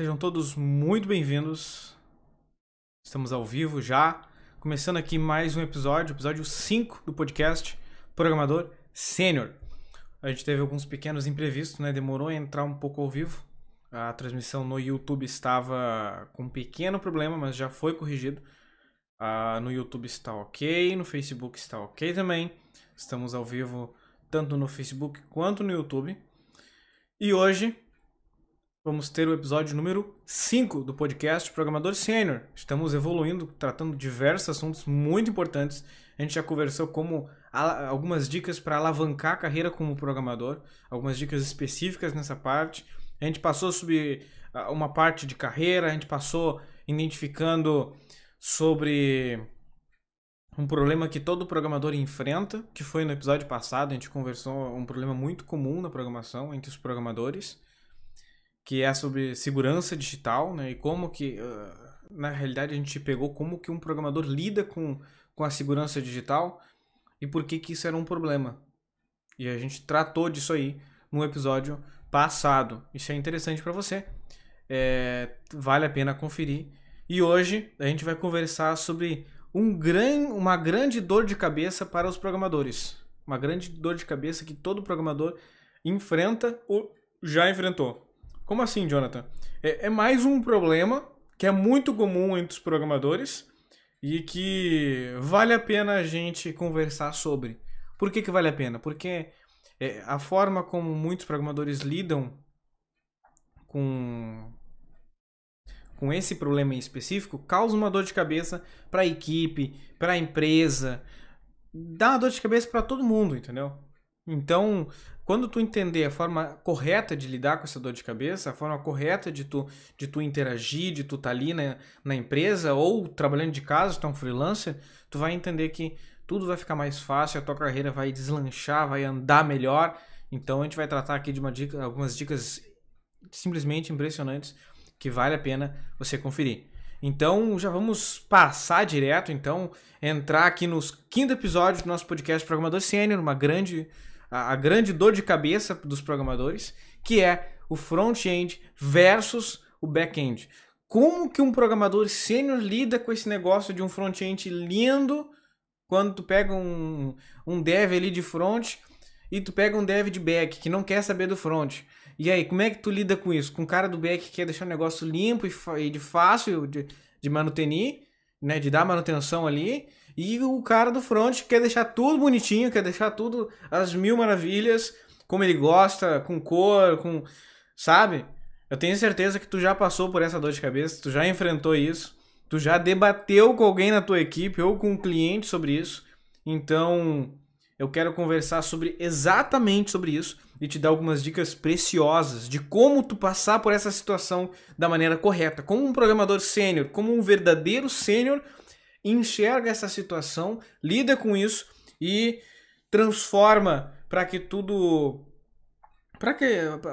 Sejam todos muito bem-vindos. Estamos ao vivo já, começando aqui mais um episódio, episódio 5 do podcast Programador Sênior. A gente teve alguns pequenos imprevistos, né? Demorou a entrar um pouco ao vivo. A transmissão no YouTube estava com um pequeno problema, mas já foi corrigido. Uh, no YouTube está ok, no Facebook está ok também. Estamos ao vivo tanto no Facebook quanto no YouTube. E hoje vamos ter o episódio número 5 do podcast Programador Sênior. Estamos evoluindo, tratando diversos assuntos muito importantes. A gente já conversou como algumas dicas para alavancar a carreira como programador, algumas dicas específicas nessa parte. A gente passou sobre ah, uma parte de carreira, a gente passou identificando sobre um problema que todo programador enfrenta, que foi no episódio passado, a gente conversou um problema muito comum na programação entre os programadores que é sobre segurança digital, né? E como que, uh, na realidade, a gente pegou como que um programador lida com, com a segurança digital e por que que isso era um problema. E a gente tratou disso aí no episódio passado. Isso é interessante para você. É, vale a pena conferir. E hoje a gente vai conversar sobre um gran, uma grande dor de cabeça para os programadores. Uma grande dor de cabeça que todo programador enfrenta ou já enfrentou. Como assim, Jonathan? É, é mais um problema que é muito comum entre os programadores e que vale a pena a gente conversar sobre. Por que, que vale a pena? Porque é, a forma como muitos programadores lidam com, com esse problema em específico causa uma dor de cabeça para a equipe, para a empresa, dá uma dor de cabeça para todo mundo, entendeu? Então, quando tu entender a forma correta de lidar com essa dor de cabeça, a forma correta de tu, de tu interagir, de tu estar tá ali na, na empresa ou trabalhando de casa, tu é um freelancer, tu vai entender que tudo vai ficar mais fácil, a tua carreira vai deslanchar, vai andar melhor. Então a gente vai tratar aqui de uma dica, algumas dicas simplesmente impressionantes que vale a pena você conferir. Então já vamos passar direto, então entrar aqui nos quinto episódio do nosso podcast Programador Sênior, uma grande a, grande dor de cabeça dos programadores, que é o front-end versus o back-end. Como que um programador sênior lida com esse negócio de um front-end lindo quando tu pega um, um dev ali de front e tu pega um dev de back que não quer saber do front. E aí, como é que tu lida com isso? Com o cara do back que quer deixar o negócio limpo e, de fácil de, de manutenir, né? De dar manutenção ali. E o cara do front quer deixar tudo bonitinho, quer deixar tudo as mil maravilhas, como ele gosta, com cor, com. Sabe? Eu tenho certeza que tu já passou por essa dor de cabeça, tu já enfrentou isso, tu já debateu com alguém na tua equipe ou com um cliente sobre isso. Então, eu quero conversar sobre exatamente sobre isso e te dar algumas dicas preciosas de como tu passar por essa situação da maneira correta, como um programador sênior, como um verdadeiro sênior enxerga essa situação, lida com isso e transforma para que tudo para que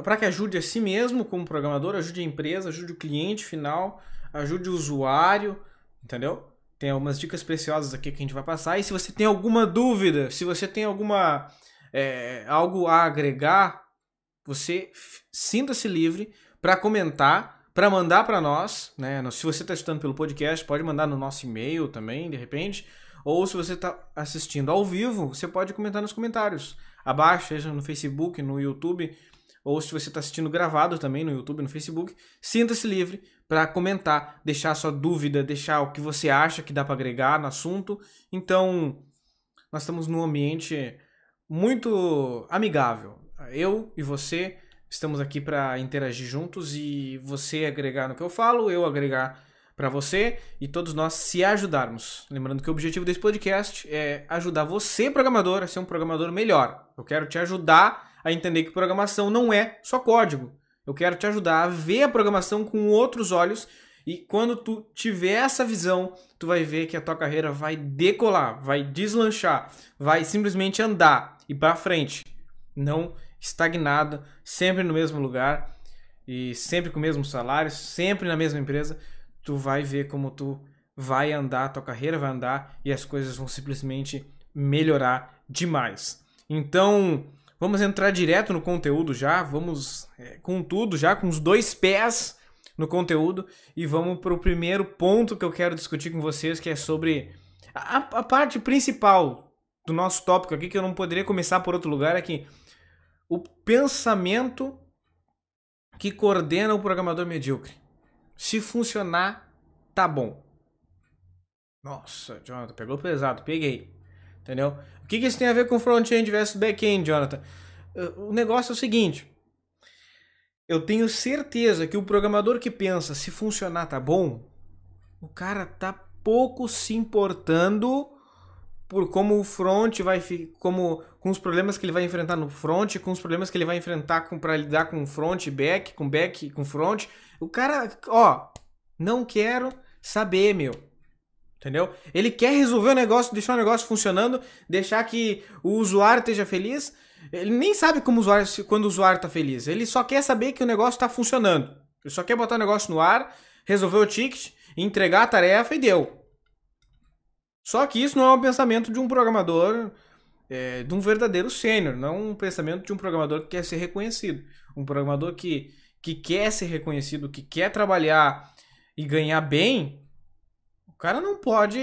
para que ajude a si mesmo como programador, ajude a empresa, ajude o cliente final, ajude o usuário, entendeu? Tem algumas dicas preciosas aqui que a gente vai passar. E se você tem alguma dúvida, se você tem alguma é, algo a agregar, você sinta-se livre para comentar para mandar para nós, né? Se você está escutando pelo podcast, pode mandar no nosso e-mail também, de repente. Ou se você está assistindo ao vivo, você pode comentar nos comentários abaixo, seja no Facebook, no YouTube, ou se você está assistindo gravado também no YouTube, no Facebook, sinta-se livre para comentar, deixar sua dúvida, deixar o que você acha que dá para agregar no assunto. Então, nós estamos num ambiente muito amigável. Eu e você Estamos aqui para interagir juntos e você agregar no que eu falo, eu agregar para você e todos nós se ajudarmos. Lembrando que o objetivo desse podcast é ajudar você, programador, a ser um programador melhor. Eu quero te ajudar a entender que programação não é só código. Eu quero te ajudar a ver a programação com outros olhos e quando tu tiver essa visão, tu vai ver que a tua carreira vai decolar, vai deslanchar, vai simplesmente andar e para frente. Não estagnada, sempre no mesmo lugar e sempre com o mesmo salário, sempre na mesma empresa, tu vai ver como tu vai andar, tua carreira vai andar e as coisas vão simplesmente melhorar demais. Então, vamos entrar direto no conteúdo já, vamos é, com tudo já, com os dois pés no conteúdo e vamos para o primeiro ponto que eu quero discutir com vocês, que é sobre a, a parte principal do nosso tópico aqui, que eu não poderia começar por outro lugar, é que o pensamento que coordena o programador medíocre. Se funcionar, tá bom. Nossa, Jonathan, pegou pesado, peguei. Entendeu? O que, que isso tem a ver com front-end versus back-end, Jonathan? O negócio é o seguinte. Eu tenho certeza que o programador que pensa se funcionar tá bom, o cara tá pouco se importando por como o front vai como com os problemas que ele vai enfrentar no front, com os problemas que ele vai enfrentar com para lidar com front, back, com back, com front. O cara, ó, não quero saber, meu. Entendeu? Ele quer resolver o negócio, deixar o negócio funcionando, deixar que o usuário esteja feliz. Ele nem sabe como o usuário, quando o usuário está feliz. Ele só quer saber que o negócio está funcionando. Ele só quer botar o negócio no ar, resolver o ticket, entregar a tarefa e deu. Só que isso não é um pensamento de um programador, é, de um verdadeiro sênior, não um pensamento de um programador que quer ser reconhecido. Um programador que, que quer ser reconhecido, que quer trabalhar e ganhar bem, o cara não pode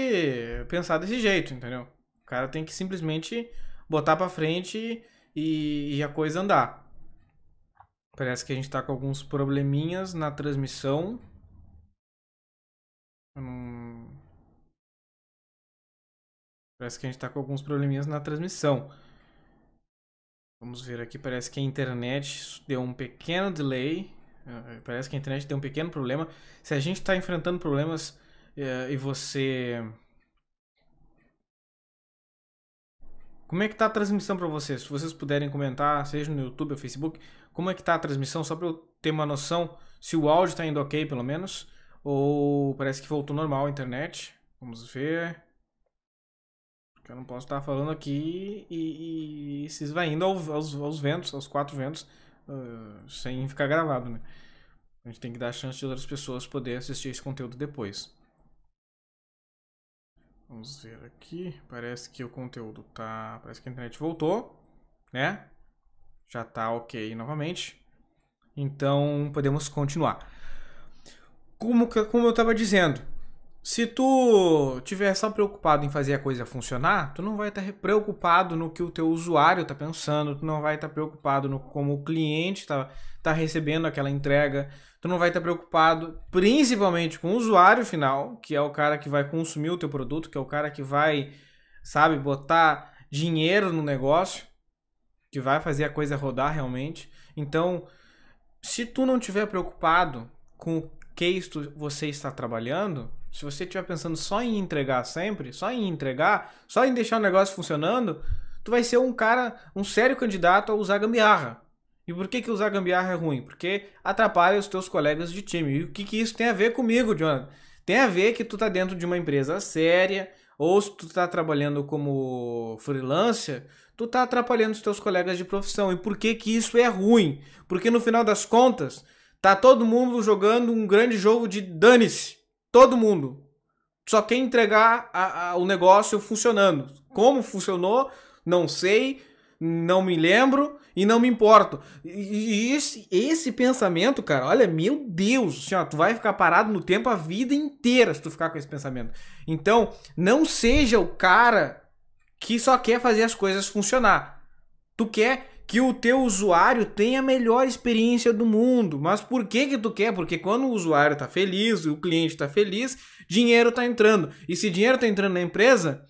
pensar desse jeito, entendeu? O cara tem que simplesmente botar para frente e, e a coisa andar. Parece que a gente tá com alguns probleminhas na transmissão. Não Parece que a gente está com alguns probleminhas na transmissão. Vamos ver aqui, parece que a internet deu um pequeno delay. Eh, parece que a internet deu um pequeno problema. Se a gente está enfrentando problemas uh, e você... Como é que tá a transmissão para vocês? Se vocês puderem comentar, seja no YouTube ou Facebook, como é que tá a transmissão, só para eu ter uma noção se o áudio está indo ok, pelo menos, ou parece que voltou normal a internet. Vamos ver. Que eu não posso estar falando aqui e, e, e se esvaindo aos, aos, ventos, aos quatro ventos, uh, sem ficar gravado, né? A gente tem que dar a chance de outras pessoas poder assistir esse conteúdo depois. Vamos ver aqui. Parece que o conteúdo tá. Parece que a internet voltou, né? Já tá ok novamente. Então podemos continuar. Como, como eu estava dizendo, se tu tiver só preocupado em fazer a coisa funcionar, tu não vai estar tá preocupado no que o teu usuário está pensando, tu não vai estar tá preocupado no como o cliente está tá recebendo aquela entrega, tu não vai estar tá preocupado principalmente com o usuário final, que é o cara que vai consumir o teu produto, que é o cara que vai, sabe, botar dinheiro no negócio, que vai fazer a coisa rodar realmente. Então, se tu não tiver preocupado com o que você está trabalhando, se você estiver pensando só em entregar sempre, só em entregar, só em deixar o negócio funcionando, tu vai ser um cara, um sério candidato a usar gambiarra. E por que, que usar gambiarra é ruim? Porque atrapalha os teus colegas de time. E o que, que isso tem a ver comigo, Jonathan? Tem a ver que tu tá dentro de uma empresa séria, ou se tu tá trabalhando como freelancer, tu tá atrapalhando os teus colegas de profissão. E por que que isso é ruim? Porque no final das contas, tá todo mundo jogando um grande jogo de dane-se. Todo mundo. Só quer entregar a, a, o negócio funcionando. Como funcionou, não sei, não me lembro e não me importo. E esse, esse pensamento, cara, olha, meu Deus, assim, ó, tu vai ficar parado no tempo a vida inteira se tu ficar com esse pensamento. Então, não seja o cara que só quer fazer as coisas funcionar. Tu quer que o teu usuário tenha a melhor experiência do mundo. Mas por que que tu quer? Porque quando o usuário está feliz, o cliente está feliz, dinheiro está entrando. E se dinheiro está entrando na empresa,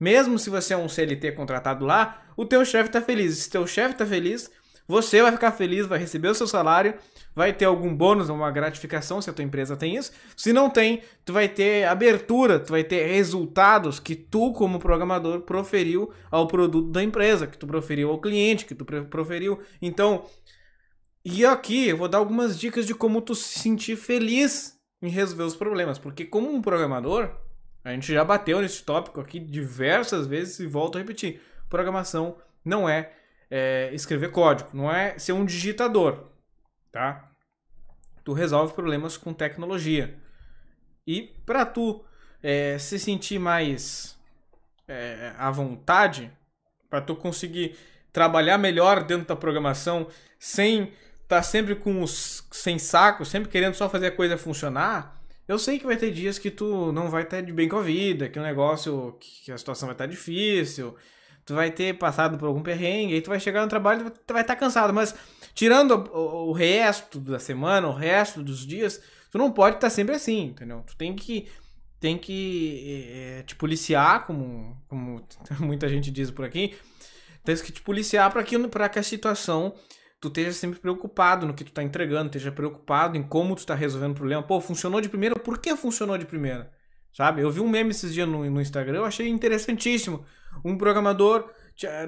mesmo se você é um CLT contratado lá, o teu chefe está feliz. Se teu chefe está feliz, você vai ficar feliz, vai receber o seu salário, vai ter algum bônus, uma gratificação se a tua empresa tem isso. Se não tem, tu vai ter abertura, tu vai ter resultados que tu como programador proferiu ao produto da empresa, que tu proferiu ao cliente, que tu proferiu. Então, e aqui eu vou dar algumas dicas de como tu se sentir feliz em resolver os problemas, porque como um programador, a gente já bateu nesse tópico aqui diversas vezes e volto a repetir, programação não é é, escrever código, não é ser um digitador, tá? Tu resolve problemas com tecnologia. E para tu é, se sentir mais é, à vontade, para tu conseguir trabalhar melhor dentro da programação sem estar tá sempre com os sem saco, sempre querendo só fazer a coisa funcionar, eu sei que vai ter dias que tu não vai estar de bem com a vida, que o negócio, que a situação vai estar difícil, tu vai ter passado por algum perrengue, aí tu vai chegar no trabalho e tu vai estar cansado, mas tirando o, resto da semana, o resto dos dias, tu não pode estar sempre assim, entendeu? Tu tem que tem que é, te policiar, como, como muita gente diz por aqui, tens que te policiar para que, que a situação tu esteja sempre preocupado no que tu tá entregando, esteja preocupado em como tu tá resolvendo o problema. Pô, funcionou de primeira, por que funcionou de primeira? Sabe? Eu vi um meme esses dias no, no Instagram, eu achei interessantíssimo. Um programador,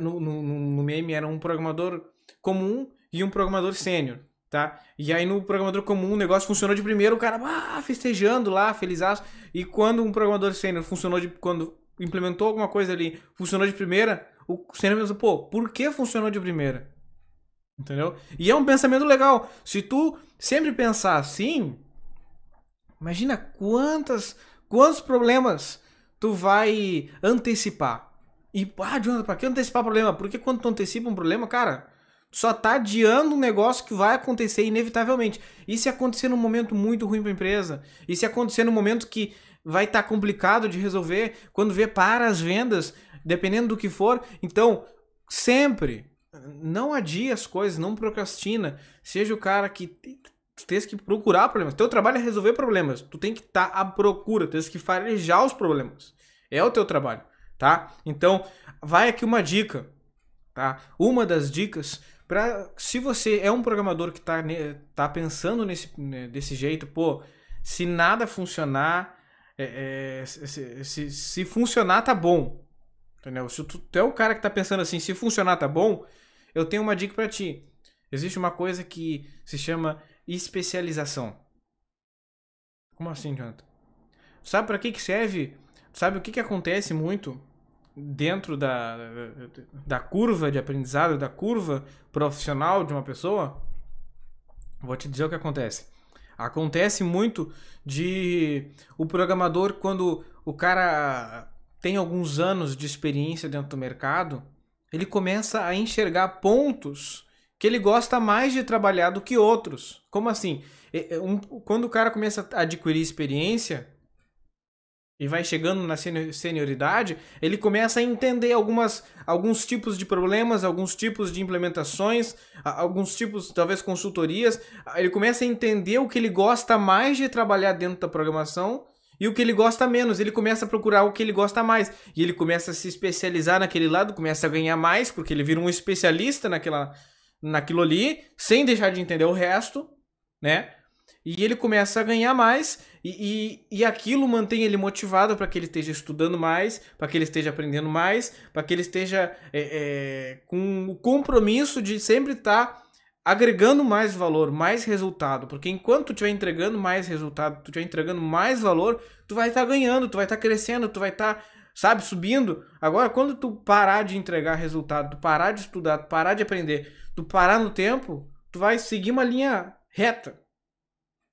no, no, no meme era um programador comum e um programador sênior, tá? E aí no programador comum o negócio funcionou de primeira, o cara ah, festejando lá, felizaço. E quando um programador sênior funcionou de quando implementou alguma coisa ali, funcionou de primeira, o sênior pensou, pô, por que funcionou de primeira? Entendeu? E é um pensamento legal. Se tu sempre pensar assim, imagina quantas, quantos problemas tu vai antecipar. E, ah, Jonathan, pra que antecipar problema? Porque quando tu antecipa um problema, cara, só tá adiando um negócio que vai acontecer inevitavelmente. E se acontecer num momento muito ruim pra empresa? E se acontecer num momento que vai estar tá complicado de resolver? Quando vê para as vendas, dependendo do que for. Então, sempre não adie as coisas, não procrastina. Seja o cara que tens que procurar problemas. Teu trabalho é resolver problemas. Tu tem que estar tá à procura, tens que farejar os problemas. É o teu trabalho, tá? Então, vai aqui uma dica, tá? Uma das dicas para se você é um programador que tá, tá pensando nesse né, desse jeito, pô, se nada funcionar, é, é, se, se, se, funcionar tá bom, entendeu? Se tu, tu é o cara que tá pensando assim, se funcionar tá bom, eu tenho uma dica para ti. Existe uma coisa que se chama especialização. Como assim, Jonathan? Sabe para que, que serve? Sabe o que, que acontece muito dentro da, da curva de aprendizado, da curva profissional de uma pessoa? Vou te dizer o que acontece. Acontece muito de o programador, quando o cara tem alguns anos de experiência dentro do mercado, ele começa a enxergar pontos que ele gosta mais de trabalhar do que outros. Como assim? Quando o cara começa a adquirir experiência e vai chegando na senioridade, ele começa a entender algumas, alguns tipos de problemas, alguns tipos de implementações, alguns tipos, talvez consultorias. Ele começa a entender o que ele gosta mais de trabalhar dentro da programação e o que ele gosta menos, ele começa a procurar o que ele gosta mais. E ele começa a se especializar naquele lado, começa a ganhar mais, porque ele vira um especialista naquela, naquilo ali, sem deixar de entender o resto, né? E ele começa a ganhar mais, e, e, e aquilo mantém ele motivado para que ele esteja estudando mais, para que ele esteja aprendendo mais, para que ele esteja é, é, com o compromisso de sempre estar. Tá agregando mais valor, mais resultado, porque enquanto tu estiver entregando mais resultado, tu estiver entregando mais valor, tu vai estar tá ganhando, tu vai estar tá crescendo, tu vai estar, tá, sabe, subindo. Agora, quando tu parar de entregar resultado, tu parar de estudar, tu parar de aprender, tu parar no tempo, tu vai seguir uma linha reta.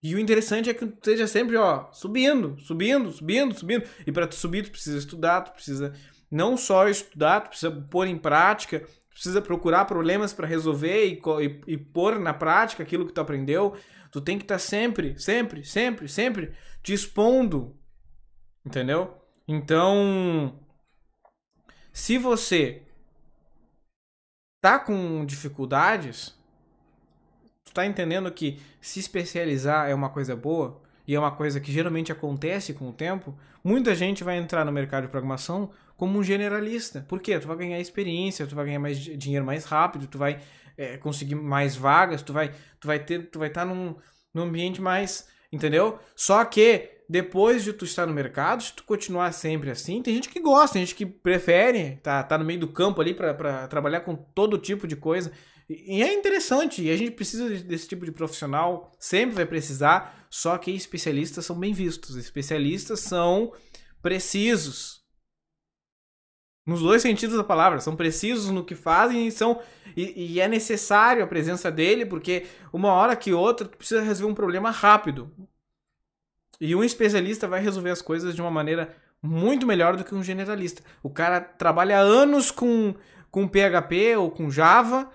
E o interessante é que tu esteja sempre, ó, subindo, subindo, subindo, subindo. E para tu subir, tu precisa estudar, tu precisa não só estudar, tu precisa pôr em prática, precisa procurar problemas para resolver e, e, e, pôr na prática aquilo que tu aprendeu. Tu tem que estar tá sempre, sempre, sempre, sempre te expondo. Entendeu? Então, se você tá com dificuldades, tu tá entendendo que se especializar é uma coisa boa e é uma coisa que geralmente acontece com o tempo, muita gente vai entrar no mercado de programação como um generalista. Por quê? Tu vai ganhar experiência, tu vai ganhar mais dinheiro mais rápido, tu vai é, conseguir mais vagas, tu vai, tu vai ter, tu vai estar tá num, num ambiente mais, entendeu? Só que depois de tu estar no mercado, se tu continuar sempre assim, tem gente que gosta, tem gente que prefere tá, tá no meio do campo ali para trabalhar com todo tipo de coisa. E é interessante, e a gente precisa desse tipo de profissional, sempre vai precisar, só que especialistas são bem vistos, especialistas são precisos, nos dois sentidos da palavra, são precisos no que fazem e são e, e, é necessário a presença dele, porque uma hora que outra tu precisa resolver um problema rápido. E um especialista vai resolver as coisas de uma maneira muito melhor do que um generalista. O cara trabalha anos com, com PHP ou com Java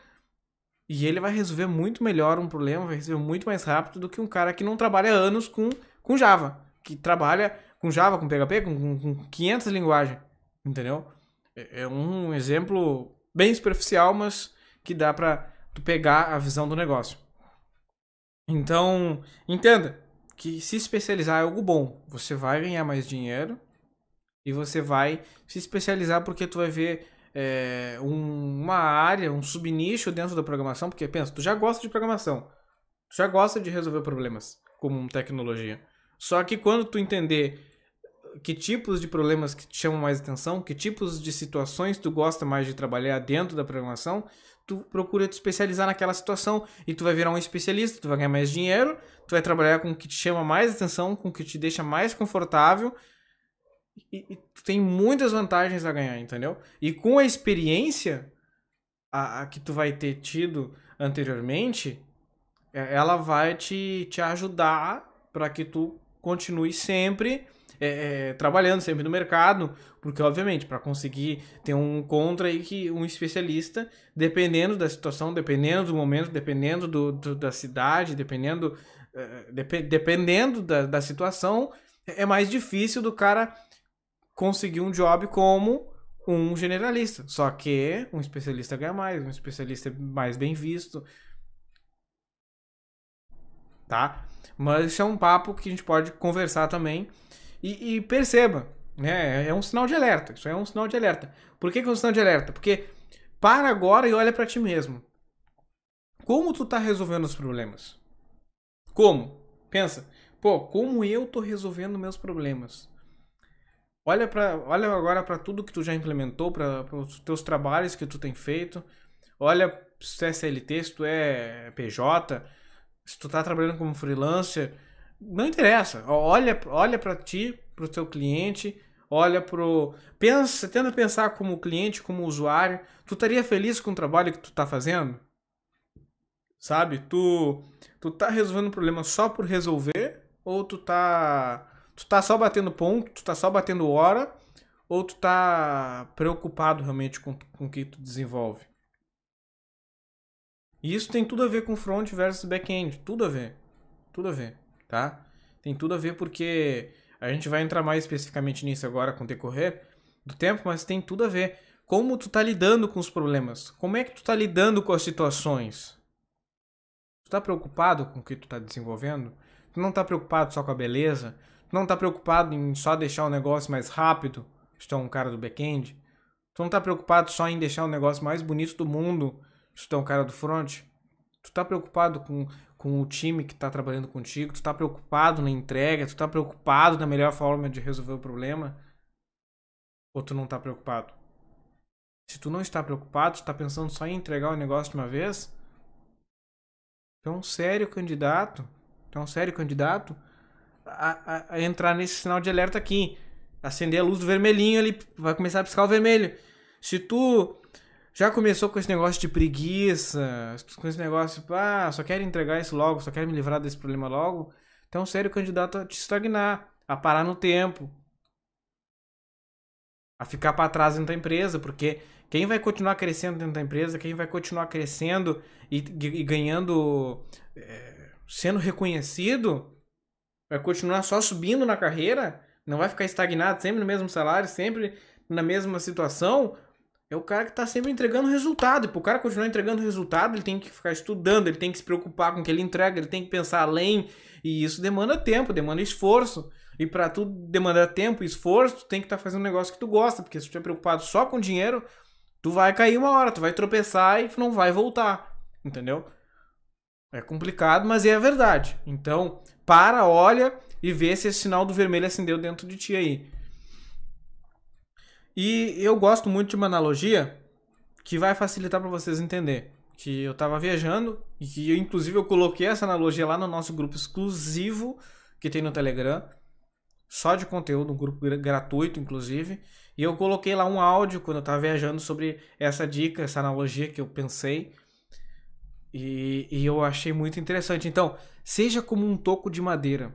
E ele vai resolver muito melhor um problema, vai resolver muito mais rápido do que um cara que não trabalha anos com, com Java. Que trabalha com Java, com PHP, com, com 500 linguagens. Entendeu? É, é um exemplo bem superficial, mas que dá pra tu pegar a visão do negócio. Então, entenda que se especializar é algo bom. Você vai ganhar mais dinheiro e você vai se especializar porque tu vai ver é, um, uma área, um subnicho dentro da programação, porque pensa, tu já gosta de programação, tu já gosta de resolver problemas como tecnologia. Só que quando tu entender que tipos de problemas que te chamam mais atenção, que tipos de situações tu gosta mais de trabalhar dentro da programação, tu procura te especializar naquela situação e tu vai virar um especialista, tu vai ganhar mais dinheiro, tu vai trabalhar com o que te chama mais atenção, com o que te deixa mais confortável e, e tu tem muitas vantagens a ganhar, entendeu? E com a experiência a, a que tu vai ter tido anteriormente, é, ela vai te, te ajudar para que tu continue sempre é, é, trabalhando sempre no mercado, porque obviamente para conseguir ter um contra aí que um especialista, dependendo da situação, dependendo do momento, dependendo do, do da cidade, dependendo é, dep dependendo da, da situação, é mais difícil do cara conseguir um job como um generalista. Só que um especialista ganha mais, um especialista é mais bem visto. Tá? Mas isso é um papo que a gente pode conversar também e, e, perceba, né? É um sinal de alerta. Isso é um sinal de alerta. Por que, que é um sinal de alerta? Porque para agora e olha para ti mesmo. Como tu tá resolvendo os problemas? Como? Pensa. Pô, como eu tô resolvendo meus problemas? Olha, pra, olha agora para tudo que tu já implementou, para os teus trabalhos que tu tem feito. Olha se tu é SLT, se tu é PJ, se tu tá trabalhando como freelancer, não interessa. Olha, olha para ti, para o teu cliente, olha pro pensa, tenta pensar como cliente, como usuário. Tu estaria feliz com o trabalho que tu tá fazendo? Sabe? Tu tu tá resolvendo um problema só por resolver ou tu tá tu tá só batendo ponto, tu tá só batendo hora ou tu tá preocupado realmente com com o que tu desenvolve? E isso tem tudo a ver com front versus back-end, tudo a ver. Tudo a ver tá? Tem tudo a ver porque a gente vai entrar mais especificamente nisso agora com o decorrer do tempo, mas tem tudo a ver. Como tu tá lidando com os problemas? Como é que tu tá lidando com as situações? Tu tá preocupado com o que tu tá desenvolvendo? Tu não tá preocupado só com a beleza? Tu não tá preocupado em só deixar o negócio mais rápido? Se tu é um cara do back-end? Tu não tá preocupado só em deixar o negócio mais bonito do mundo? Se tu é um cara do front? Tu tá preocupado com com o time que está trabalhando contigo, tu está preocupado na entrega, tu está preocupado na melhor forma de resolver o problema, ou tu não está preocupado? Se tu não está preocupado, tu está pensando só em entregar o negócio de uma vez, tu é um sério candidato, tu é um sério candidato a, a, entrar nesse sinal de alerta aqui, acender a luz do vermelhinho ali, vai começar a piscar o vermelho. Se tu já começou com esse negócio de preguiça, com esse negócio, ah, só quero entregar isso logo, só quero me livrar desse problema logo, então sério candidato a te estagnar, a parar no tempo, a ficar para trás dentro da empresa, porque quem vai continuar crescendo dentro da empresa, quem vai continuar crescendo e, e ganhando, é, sendo reconhecido, vai continuar só subindo na carreira, não vai ficar estagnado sempre no mesmo salário, sempre na mesma situação, é o cara que está sempre entregando resultado. E para o cara continuar entregando resultado, ele tem que ficar estudando, ele tem que se preocupar com o que ele entrega, ele tem que pensar além. E isso demanda tempo, demanda esforço. E para tudo demandar tempo e esforço, tu tem que estar tá fazendo um negócio que tu gosta. Porque se tu estiver preocupado só com dinheiro, tu vai cair uma hora, tu vai tropeçar e tu não vai voltar. Entendeu? É complicado, mas é a verdade. Então, para, olha e vê se esse sinal do vermelho acendeu dentro de ti aí. E eu gosto muito de uma analogia que vai facilitar para vocês entender. Que eu estava viajando e que eu, inclusive eu coloquei essa analogia lá no nosso grupo exclusivo que tem no Telegram, só de conteúdo, um grupo gratuito inclusive. E eu coloquei lá um áudio quando eu estava viajando sobre essa dica, essa analogia que eu pensei. E, e eu achei muito interessante. Então, seja como um toco de madeira.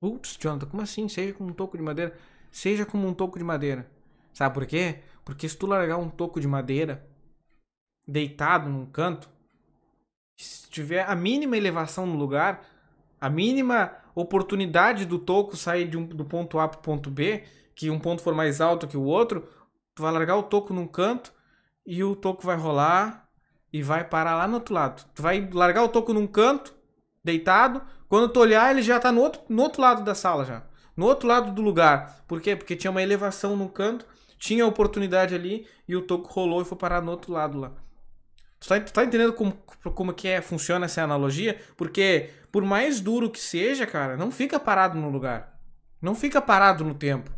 Putz, Jonathan, como assim? Seja como um toco de madeira? Seja como um toco de madeira. Sabe por quê? Porque se tu largar um toco de madeira deitado num canto, Se tiver a mínima elevação no lugar, a mínima oportunidade do toco sair de um, do ponto A para o ponto B, que um ponto for mais alto que o outro, tu vai largar o toco num canto e o toco vai rolar e vai parar lá no outro lado. Tu vai largar o toco num canto, deitado, quando tu olhar ele já tá no outro, no outro lado da sala já. No outro lado do lugar. Por quê? Porque tinha uma elevação no canto, tinha oportunidade ali e o toco rolou e foi parar no outro lado lá. Tu tá, tu tá entendendo como, como que é, funciona essa analogia? Porque por mais duro que seja, cara, não fica parado no lugar. Não fica parado no tempo.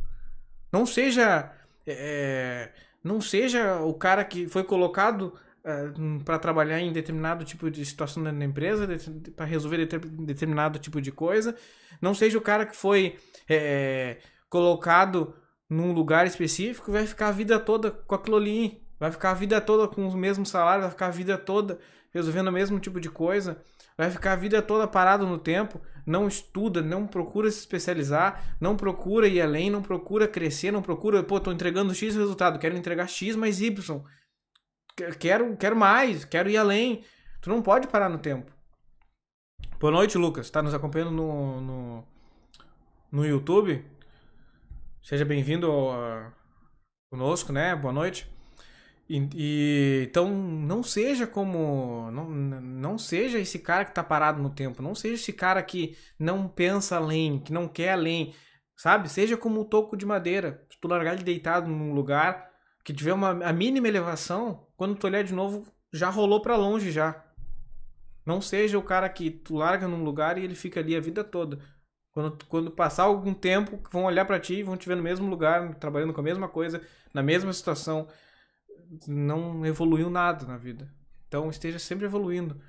Não seja. É, não seja o cara que foi colocado é, para trabalhar em determinado tipo de situação na empresa, para resolver determinado tipo de coisa. Não seja o cara que foi é, colocado num lugar específico vai ficar a vida toda com aquilo ali. Vai ficar a vida toda com o mesmo salário, vai ficar a vida toda resolvendo o mesmo tipo de coisa vai ficar a vida toda parado no tempo, não estuda, não procura se especializar, não procura ir além, não procura crescer, não procura, pô, tô entregando X resultado, quero entregar X mais Y. Quero, quero mais, quero ir além. Tu não pode parar no tempo. Boa noite, Lucas. Tá nos acompanhando no, no, no YouTube? Seja bem-vindo conosco, né? Boa noite. E, e, então não seja como não, não seja esse cara que está parado no tempo, não seja esse cara que não pensa além, que não quer além, sabe? Seja como o toco de madeira. Se tu largar ele deitado num lugar que tiver uma a mínima elevação, quando tu olhar de novo, já rolou para longe já. Não seja o cara que tu larga num lugar e ele fica ali a vida toda. Quando, quando passar algum tempo, vão olhar para ti e vão te ver no mesmo lugar, trabalhando com a mesma coisa, na mesma situação não evoluiu nada na vida. Então esteja sempre evoluindo.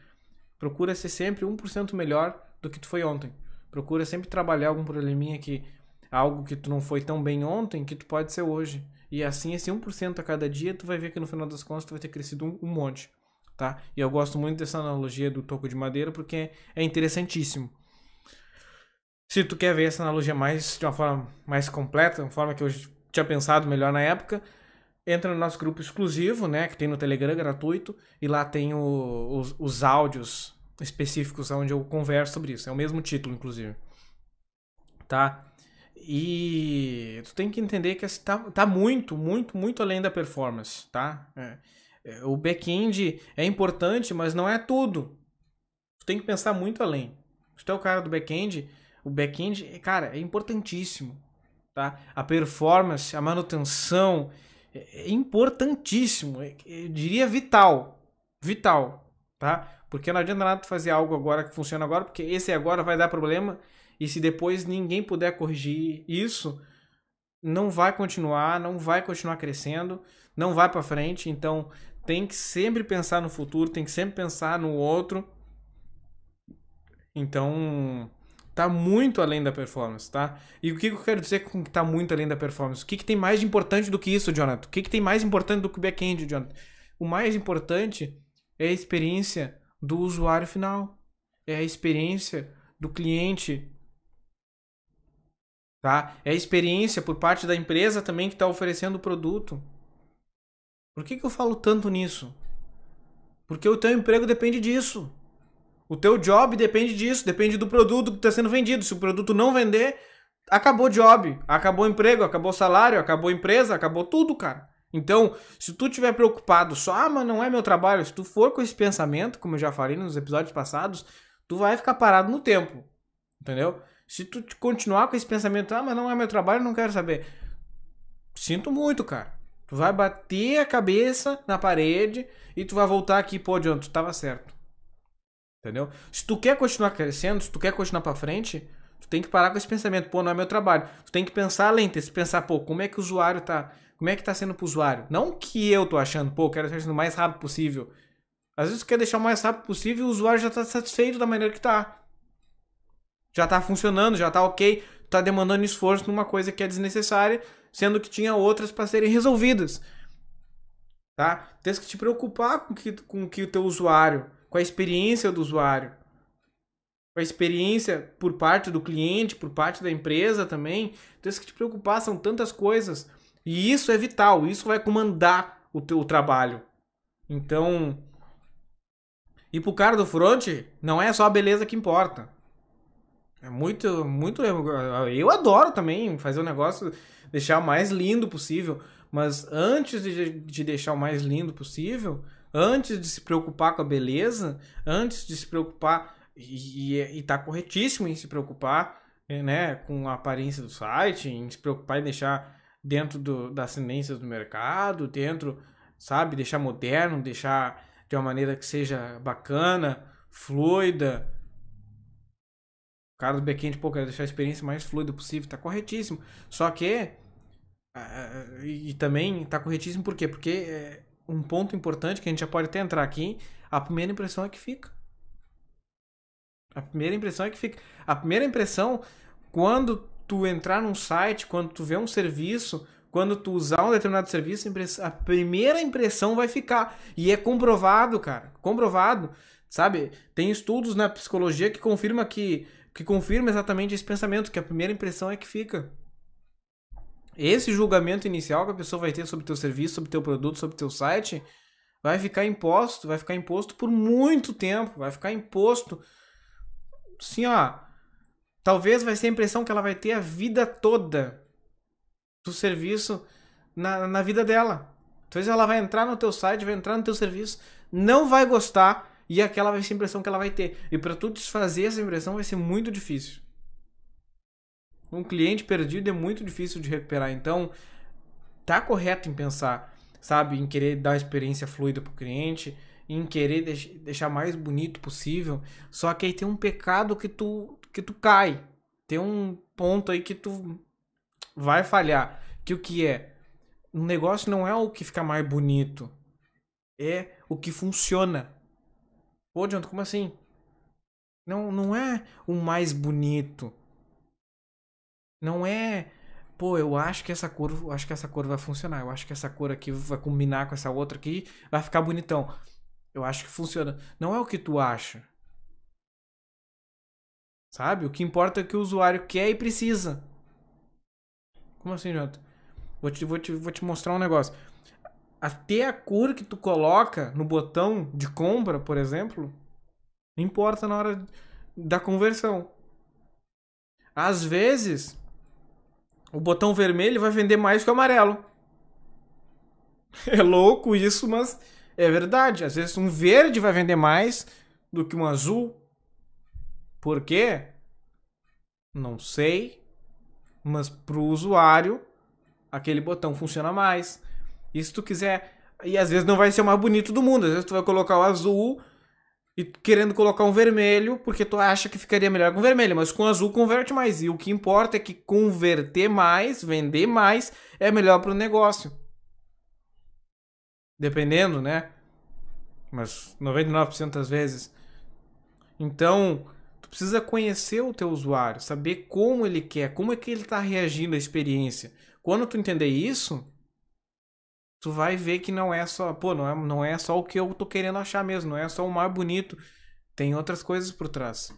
Procura ser sempre 1% melhor do que tu foi ontem. Procura sempre trabalhar algum probleminha que algo que tu não foi tão bem ontem que tu pode ser hoje. E assim esse 1% a cada dia tu vai ver que no final das contas tu vai ter crescido um, um monte, tá? E eu gosto muito dessa analogia do toco de madeira porque é interessantíssimo. Se tu quer ver essa analogia mais de uma forma mais completa, uma forma que eu tinha pensado melhor na época, entra no nosso grupo exclusivo, né, que tem no Telegram gratuito, e lá tem o, os, os áudios específicos onde eu converso sobre isso. É o mesmo título, inclusive. Tá? E tu tem que entender que tá, tá muito, muito, muito além da performance, tá? É, é, o back-end é importante, mas não é tudo. Tu tem que pensar muito além. Se tu é o cara do back-end, o back-end, cara, é importantíssimo, tá? A performance, a manutenção, é, é importantíssimo, é, eu diria vital, vital, tá? Porque não adianta nada fazer algo agora que funciona agora, porque esse agora vai dar problema e se depois ninguém puder corrigir isso, não vai continuar, não vai continuar crescendo, não vai para frente, então tem que sempre pensar no futuro, tem que sempre pensar no outro. Então, tá muito além da performance, tá? E o que eu quero dizer com que tá muito além da performance? O que, que tem mais importante do que isso, Jonathan? O que, que tem mais importante do que o back-end, Jonathan? O mais importante é a experiência do usuário final. É a experiência do cliente. Tá? É experiência por parte da empresa também que está oferecendo o produto. Por que, que eu falo tanto nisso? Porque o teu emprego depende disso. O teu job depende disso, depende do produto que está sendo vendido. Se o produto não vender, acabou job, acabou emprego, acabou salário, acabou empresa, acabou tudo, cara. Então, se tu tiver preocupado só, ah, mas não é meu trabalho, se tu for com esse pensamento, como eu já falei nos episódios passados, tu vai ficar parado no tempo. Entendeu? Se tu continuar com esse pensamento, ah, mas não é meu trabalho, não quero saber. Sinto muito, cara. Tu vai bater a cabeça na parede e tu vai voltar aqui, pô, John, tu tava certo. Entendeu? Se tu quer continuar crescendo, se tu quer continuar para frente, tu tem que parar com esse pensamento, pô, não é meu trabalho. Tu tem que pensar além, tem que pensar, pô, como é que o usuário tá, como é que tá sendo pro usuário? Não que eu tô achando, pô, quero deixar o mais rápido possível. Às vezes tu quer deixar o mais rápido possível e o usuário já tá satisfeito da maneira que tá. Já tá funcionando, já tá ok, tá demandando esforço numa coisa que é desnecessária, sendo que tinha outras para serem resolvidas. Tá? Tem que te preocupar com que, com que o teu usuário com a experiência do usuário, com a experiência por parte do cliente, por parte da empresa também. Isso que te preocupar são tantas coisas. E isso é vital, isso vai comandar o teu trabalho. Então, E pro cara do front, não é só a beleza que importa. É muito, muito. Eu adoro também fazer o negócio, deixar o mais lindo possível. Mas antes de, de deixar o mais lindo possível, antes de se preocupar com a beleza, antes de se preocupar, e, e, e tá corretíssimo em se preocupar né, com a aparência do site, em se preocupar em deixar dentro do, das tendências do mercado, dentro, sabe, deixar moderno, deixar de uma maneira que seja bacana, fluida. O cara do back-end, pô, quer deixar a experiência mais fluida possível, tá corretíssimo. Só que, uh, e também tá corretíssimo por quê? Porque é um ponto importante que a gente já pode até entrar aqui, a primeira impressão é que fica. A primeira impressão é que fica. A primeira impressão, quando tu entrar num site, quando tu vê um serviço, quando tu usar um determinado serviço, a primeira impressão vai ficar. E é comprovado, cara. Comprovado. Sabe? Tem estudos na psicologia que confirma que que confirma exatamente esse pensamento, que a primeira impressão é que fica. Esse julgamento inicial que a pessoa vai ter sobre teu serviço, sobre teu produto, sobre teu site, vai ficar imposto, vai ficar imposto por muito tempo, vai ficar imposto. Sim, ó, talvez vai ser a impressão que ela vai ter a vida toda do serviço na, na vida dela. Talvez ela vai entrar no teu site, vai entrar no teu serviço, não vai gostar e aquela vai ser a impressão que ela vai ter. E para tu desfazer essa impressão vai ser muito difícil. Um cliente perdido é muito difícil de recuperar. Então, tá correto em pensar, sabe, em querer dar uma experiência fluida pro cliente, em querer deixar mais bonito possível. Só que aí tem um pecado que tu que tu cai. Tem um ponto aí que tu vai falhar. Que o que é? O negócio não é o que fica mais bonito. É o que funciona. Pô, Jonathan, como assim? Não, não é o mais bonito. Não é, pô, eu acho que essa cor, acho que essa cor vai funcionar. Eu acho que essa cor aqui vai combinar com essa outra aqui, vai ficar bonitão. Eu acho que funciona. Não é o que tu acha. Sabe? O que importa é o que o usuário quer e precisa. Como assim, Jonathan? Vou te, vou te, vou te mostrar um negócio até a cor que tu coloca no botão de compra, por exemplo, importa na hora da conversão. Às vezes, o botão vermelho vai vender mais que o amarelo. É louco isso, mas é verdade. Às vezes um verde vai vender mais do que um azul. Por quê? Não sei. Mas para o usuário, aquele botão funciona mais. E se tu quiser. E às vezes não vai ser o mais bonito do mundo. Às vezes tu vai colocar o azul e querendo colocar um vermelho, porque tu acha que ficaria melhor com vermelho, mas com azul converte mais. E o que importa é que converter mais, vender mais, é melhor para o negócio. Dependendo, né? Mas 99% das vezes. Então, tu precisa conhecer o teu usuário, saber como ele quer, como é que ele está reagindo à experiência. Quando tu entender isso, tu vai ver que não é só, pô, não é, não é só o que eu tô querendo achar mesmo, não é só o mais bonito, tem outras coisas por trás.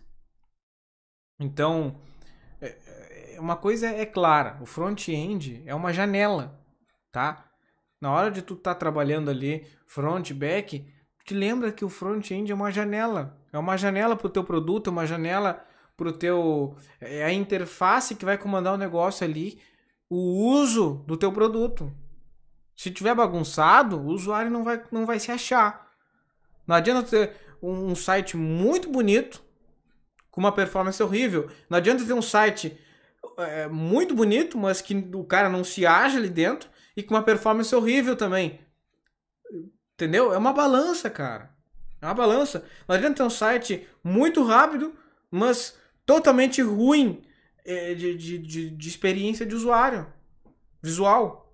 Então, é, é, uma coisa é clara, o front-end é uma janela, tá? Na hora de tu tá trabalhando ali front, back, te lembra que o front-end é uma janela, é uma janela pro teu produto, é uma janela pro teu é a interface que vai comandar o negócio ali, o uso do teu produto. Se tiver bagunçado, o usuário não vai, não vai se achar. Não adianta ter um site muito bonito com uma performance horrível. Não adianta ter um site é, muito bonito, mas que o cara não se acha ali dentro e com uma performance horrível também. Entendeu? É uma balança, cara. É uma balança. Não adianta ter um site muito rápido, mas totalmente ruim é, de, de, de, de experiência de usuário visual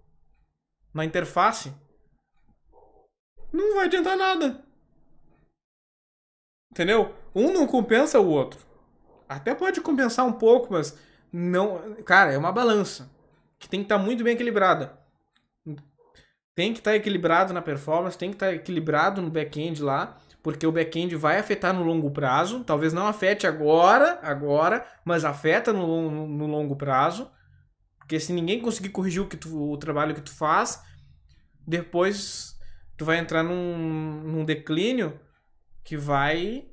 na interface, não vai adiantar nada. Entendeu? Um não compensa o outro. Até pode compensar um pouco, mas não. Cara, é uma balança que tem que estar tá muito bem equilibrada. Tem que estar tá equilibrado na performance, tem que estar tá equilibrado no back-end lá, porque o back-end vai afetar no longo prazo. Talvez não afete agora, agora, mas afeta no, no, no longo prazo. Porque se ninguém conseguir corrigir o, que tu, o trabalho que tu faz, depois tu vai entrar num, num declínio que vai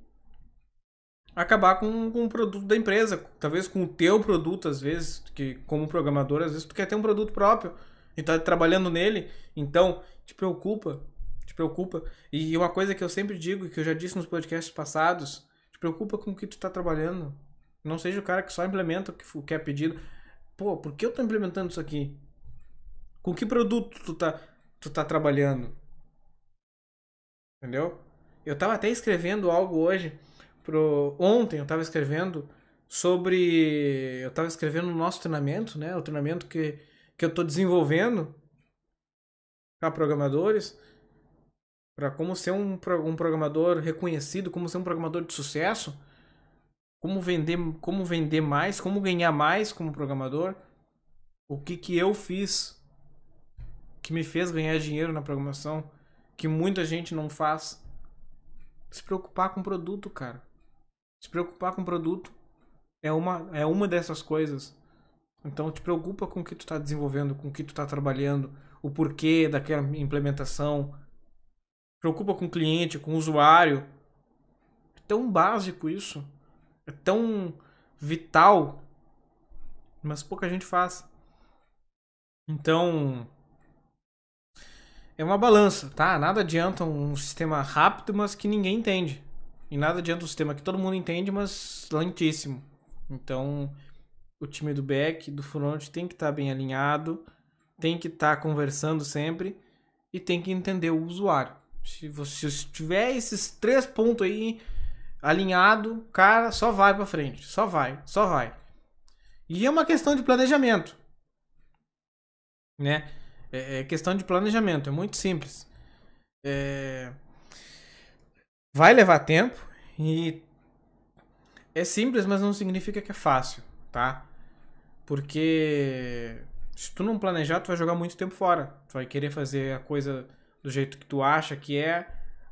acabar com, com o produto da empresa, talvez com o teu produto, às vezes, que como programador, às vezes tu quer ter um produto próprio e tá trabalhando nele, então te preocupa, te preocupa. E uma coisa que eu sempre digo, que eu já disse nos podcasts passados, te preocupa com o que tu tá trabalhando. Não seja o cara que só implementa o que é pedido. Pô, por que eu tô implementando isso aqui? Com que produto tu tá, tu tá trabalhando? Entendeu? Eu tava até escrevendo algo hoje pro ontem eu tava escrevendo sobre eu tava escrevendo o nosso treinamento, né? O treinamento que que eu tô desenvolvendo para programadores para como ser um, um programador reconhecido, como ser um programador de sucesso, como vender, como vender mais, como ganhar mais como programador. O que que eu fiz que me fez ganhar dinheiro na programação, que muita gente não faz. Se preocupar com o produto, cara. Se preocupar com o produto é uma, é uma dessas coisas. Então te preocupa com o que tu está desenvolvendo, com o que tu está trabalhando, o porquê daquela implementação. Preocupa com o cliente, com o usuário. É tão básico isso. É tão vital. Mas pouca gente faz. Então, é uma balança, tá? Nada adianta um sistema rápido, mas que ninguém entende. E nada adianta um sistema que todo mundo entende, mas lentíssimo. Então, o time do back, do front tem que estar tá bem alinhado, tem que estar tá conversando sempre e tem que entender o usuário. Se você tiver esses três pontos aí alinhado, cara, só vai para frente, só vai, só vai. E é uma questão de planejamento, né? É, é questão de planejamento, é muito simples. É vai levar tempo e é simples, mas não significa que é fácil, tá? Porque se tu não planejar, tu vai jogar muito tempo fora. Tu vai querer fazer a coisa do jeito que tu acha que é,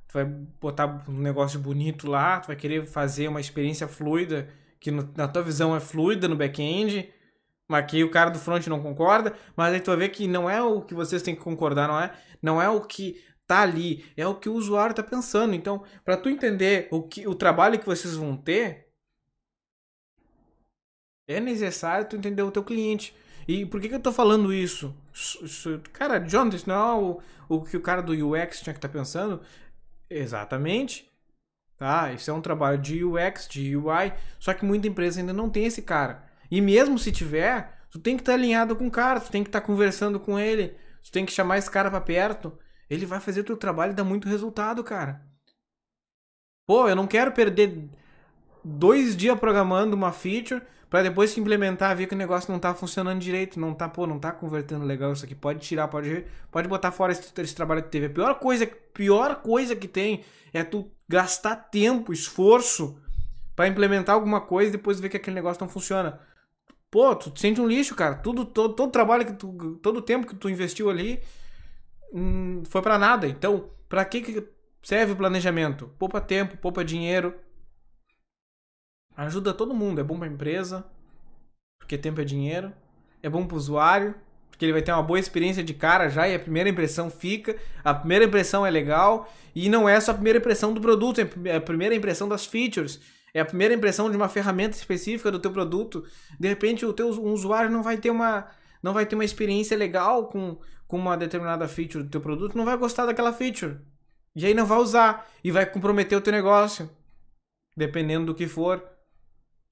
tu vai botar um negócio bonito lá, tu vai querer fazer uma experiência fluida, que no, na tua visão é fluida no back-end, mas que o cara do front não concorda, mas aí tu vai ver que não é o que vocês têm que concordar, não é, não é o que tá ali, é o que o usuário tá pensando. Então, para tu entender o que o trabalho que vocês vão ter, é necessário tu entender o teu cliente. E por que, que eu tô falando isso? isso cara, John, isso não é o, o que o cara do UX tinha que estar tá pensando? Exatamente. Tá? Isso é um trabalho de UX, de UI, só que muita empresa ainda não tem esse cara. E mesmo se tiver, tu tem que estar tá alinhado com o cara, tu tem que estar tá conversando com ele, tu tem que chamar esse cara para perto ele vai fazer teu trabalho e dar muito resultado, cara. Pô, eu não quero perder dois dias programando uma feature para depois que implementar ver que o negócio não tá funcionando direito, não tá, pô, não tá convertendo legal isso aqui. Pode tirar, pode, pode botar fora esse, esse trabalho que teve. A pior coisa, pior coisa que tem é tu gastar tempo, esforço para implementar alguma coisa e depois ver que aquele negócio não funciona. Pô, tu te sente um lixo, cara. Tudo, todo, todo trabalho que tu, todo tempo que tu investiu ali, hum, foi para nada. Então, para que, que serve o planejamento? Poupa tempo, poupa dinheiro. Ajuda todo mundo. É bom para a empresa, porque tempo é dinheiro. É bom para o usuário, porque ele vai ter uma boa experiência de cara já e a primeira impressão fica. A primeira impressão é legal e não é só a primeira impressão do produto, é a primeira impressão das features. É a primeira impressão de uma ferramenta específica do teu produto. De repente o teu um usuário não vai ter uma não vai ter uma experiência legal com, com uma determinada feature do teu produto, não vai gostar daquela feature. E aí não vai usar e vai comprometer o teu negócio, dependendo do que for.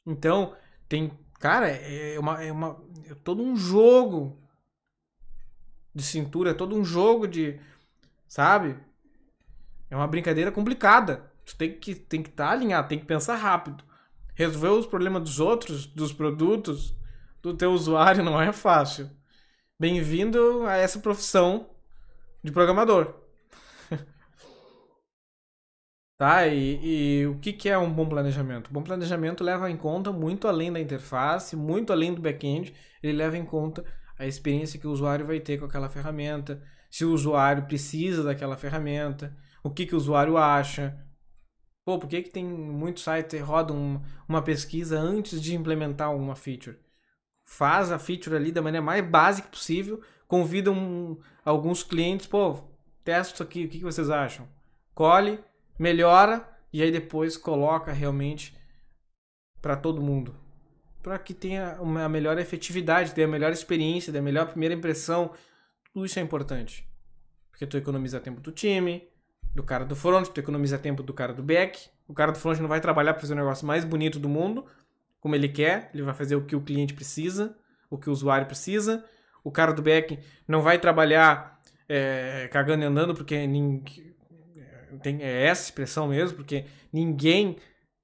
Então, tem, cara, é uma é uma é todo um jogo de cintura, é todo um jogo de, sabe? É uma brincadeira complicada. Tu tem que tem que estar tá alinhado, tem que pensar rápido. Resolver os problemas dos outros, dos produtos, do teu usuário não é fácil. Bem-vindo a essa profissão de programador. Tá? E, e, o que, que é um bom planejamento? bom planejamento leva em conta muito além da interface, muito além do back-end, ele leva em conta a experiência que o usuário vai ter com aquela ferramenta, se o usuário precisa daquela ferramenta, o que, que o usuário acha. Pô, por que, que tem muito site roda um, uma pesquisa antes de implementar uma feature? faz a feature ali da maneira mais básica possível, convida um, alguns clientes, pô, testa isso aqui, o que, que vocês acham? Colhe, melhora e aí depois coloca realmente para todo mundo, para que tenha uma melhor efetividade, tenha a melhor experiência, tenha a melhor primeira impressão. Tudo isso é importante. Porque tu economiza tempo do time, do cara do front, tu economiza tempo do cara do back. O cara do front não vai trabalhar para fazer o negócio mais bonito do mundo, como ele quer, ele vai fazer o que o cliente precisa, o que o usuário precisa. O cara do back não vai trabalhar é, cagando e andando, porque ninguém, tem é essa expressão mesmo, porque ninguém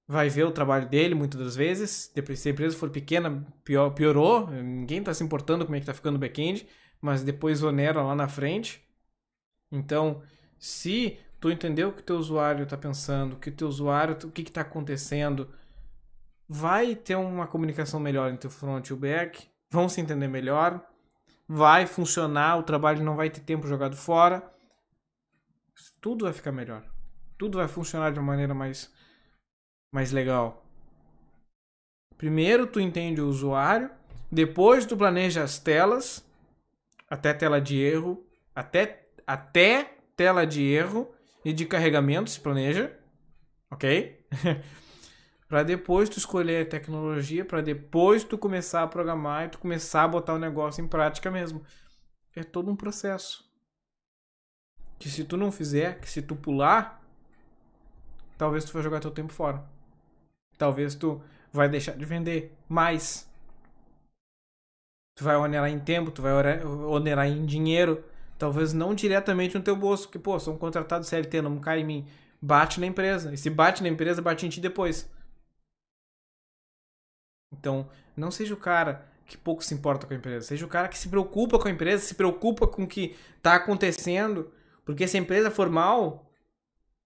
vai ver o trabalho dele muitas das vezes. Se a empresa for pequena, pior, piorou, ninguém está se importando como é que está ficando o back-end, mas depois onera lá na frente. Então, se tu entendeu o que o teu usuário está pensando, o que o teu usuário, o que está acontecendo, vai ter uma comunicação melhor entre o front e o back, vão se entender melhor, vai funcionar, o trabalho não vai ter tempo jogado fora, tudo vai ficar melhor, tudo vai funcionar de uma maneira mais, mais legal. Primeiro tu entende o usuário, depois tu planeja as telas, até tela de erro, até, até tela de erro e de carregamento se planeja, ok? para depois tu escolher a tecnologia, para depois tu começar a programar e tu começar a botar o negócio em prática mesmo. É todo um processo. Que se tu não fizer, que se tu pular, talvez tu vai jogar teu tempo fora. Talvez tu vai deixar de vender mais. Tu vai onerar em tempo, tu vai onerar em dinheiro. Talvez não diretamente no teu bolso, porque, pô, sou um contratado CLT, não cai em mim. Bate na empresa. E se bate na empresa, bate em ti depois. Então, não seja o cara que pouco se importa com a empresa, seja o cara que se preocupa com a empresa, se preocupa com o que está acontecendo, porque se a empresa for mal,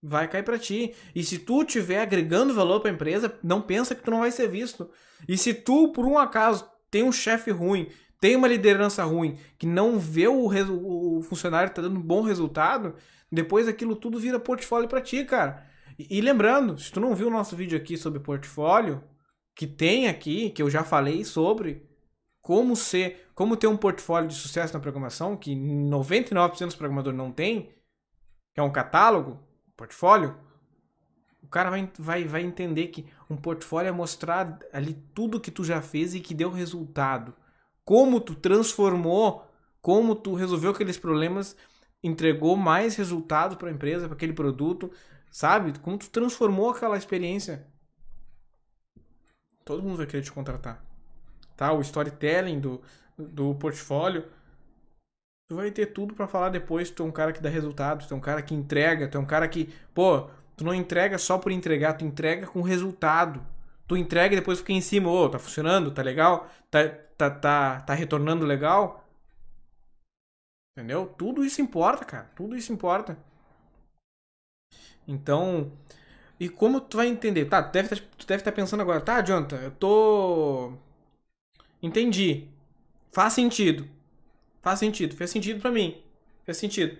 vai cair para ti. E se tu estiver agregando valor para a empresa, não pensa que tu não vai ser visto. E se tu, por um acaso, tem um chefe ruim, tem uma liderança ruim, que não vê o, o funcionário tá dando um bom resultado, depois aquilo tudo vira portfólio para ti, cara. E, e lembrando, se tu não viu o nosso vídeo aqui sobre portfólio, que tem aqui, que eu já falei sobre como ser, como ter um portfólio de sucesso na programação, que 99% dos programadores não tem, que é um catálogo, portfólio, o cara vai, vai, vai entender que um portfólio é mostrar ali tudo que tu já fez e que deu resultado. Como tu transformou, como tu resolveu aqueles problemas, entregou mais resultado para a empresa, para aquele produto, sabe? Como tu transformou aquela experiência. Todo mundo vai querer te contratar. Tá? O storytelling do, do portfólio. Tu vai ter tudo para falar depois. Tu é um cara que dá resultado, tu é um cara que entrega, tu é um cara que, pô, tu não entrega só por entregar, tu entrega com resultado. Tu entrega e depois fica em cima, ô, oh, tá funcionando, tá legal, tá, tá, tá, tá retornando legal. Entendeu? Tudo isso importa, cara. Tudo isso importa. Então, e como tu vai entender? Tá, tu deve tá, estar tá pensando agora, tá, Jonathan, eu tô. Entendi. Faz sentido. Faz sentido. Fez sentido para mim. Fez sentido.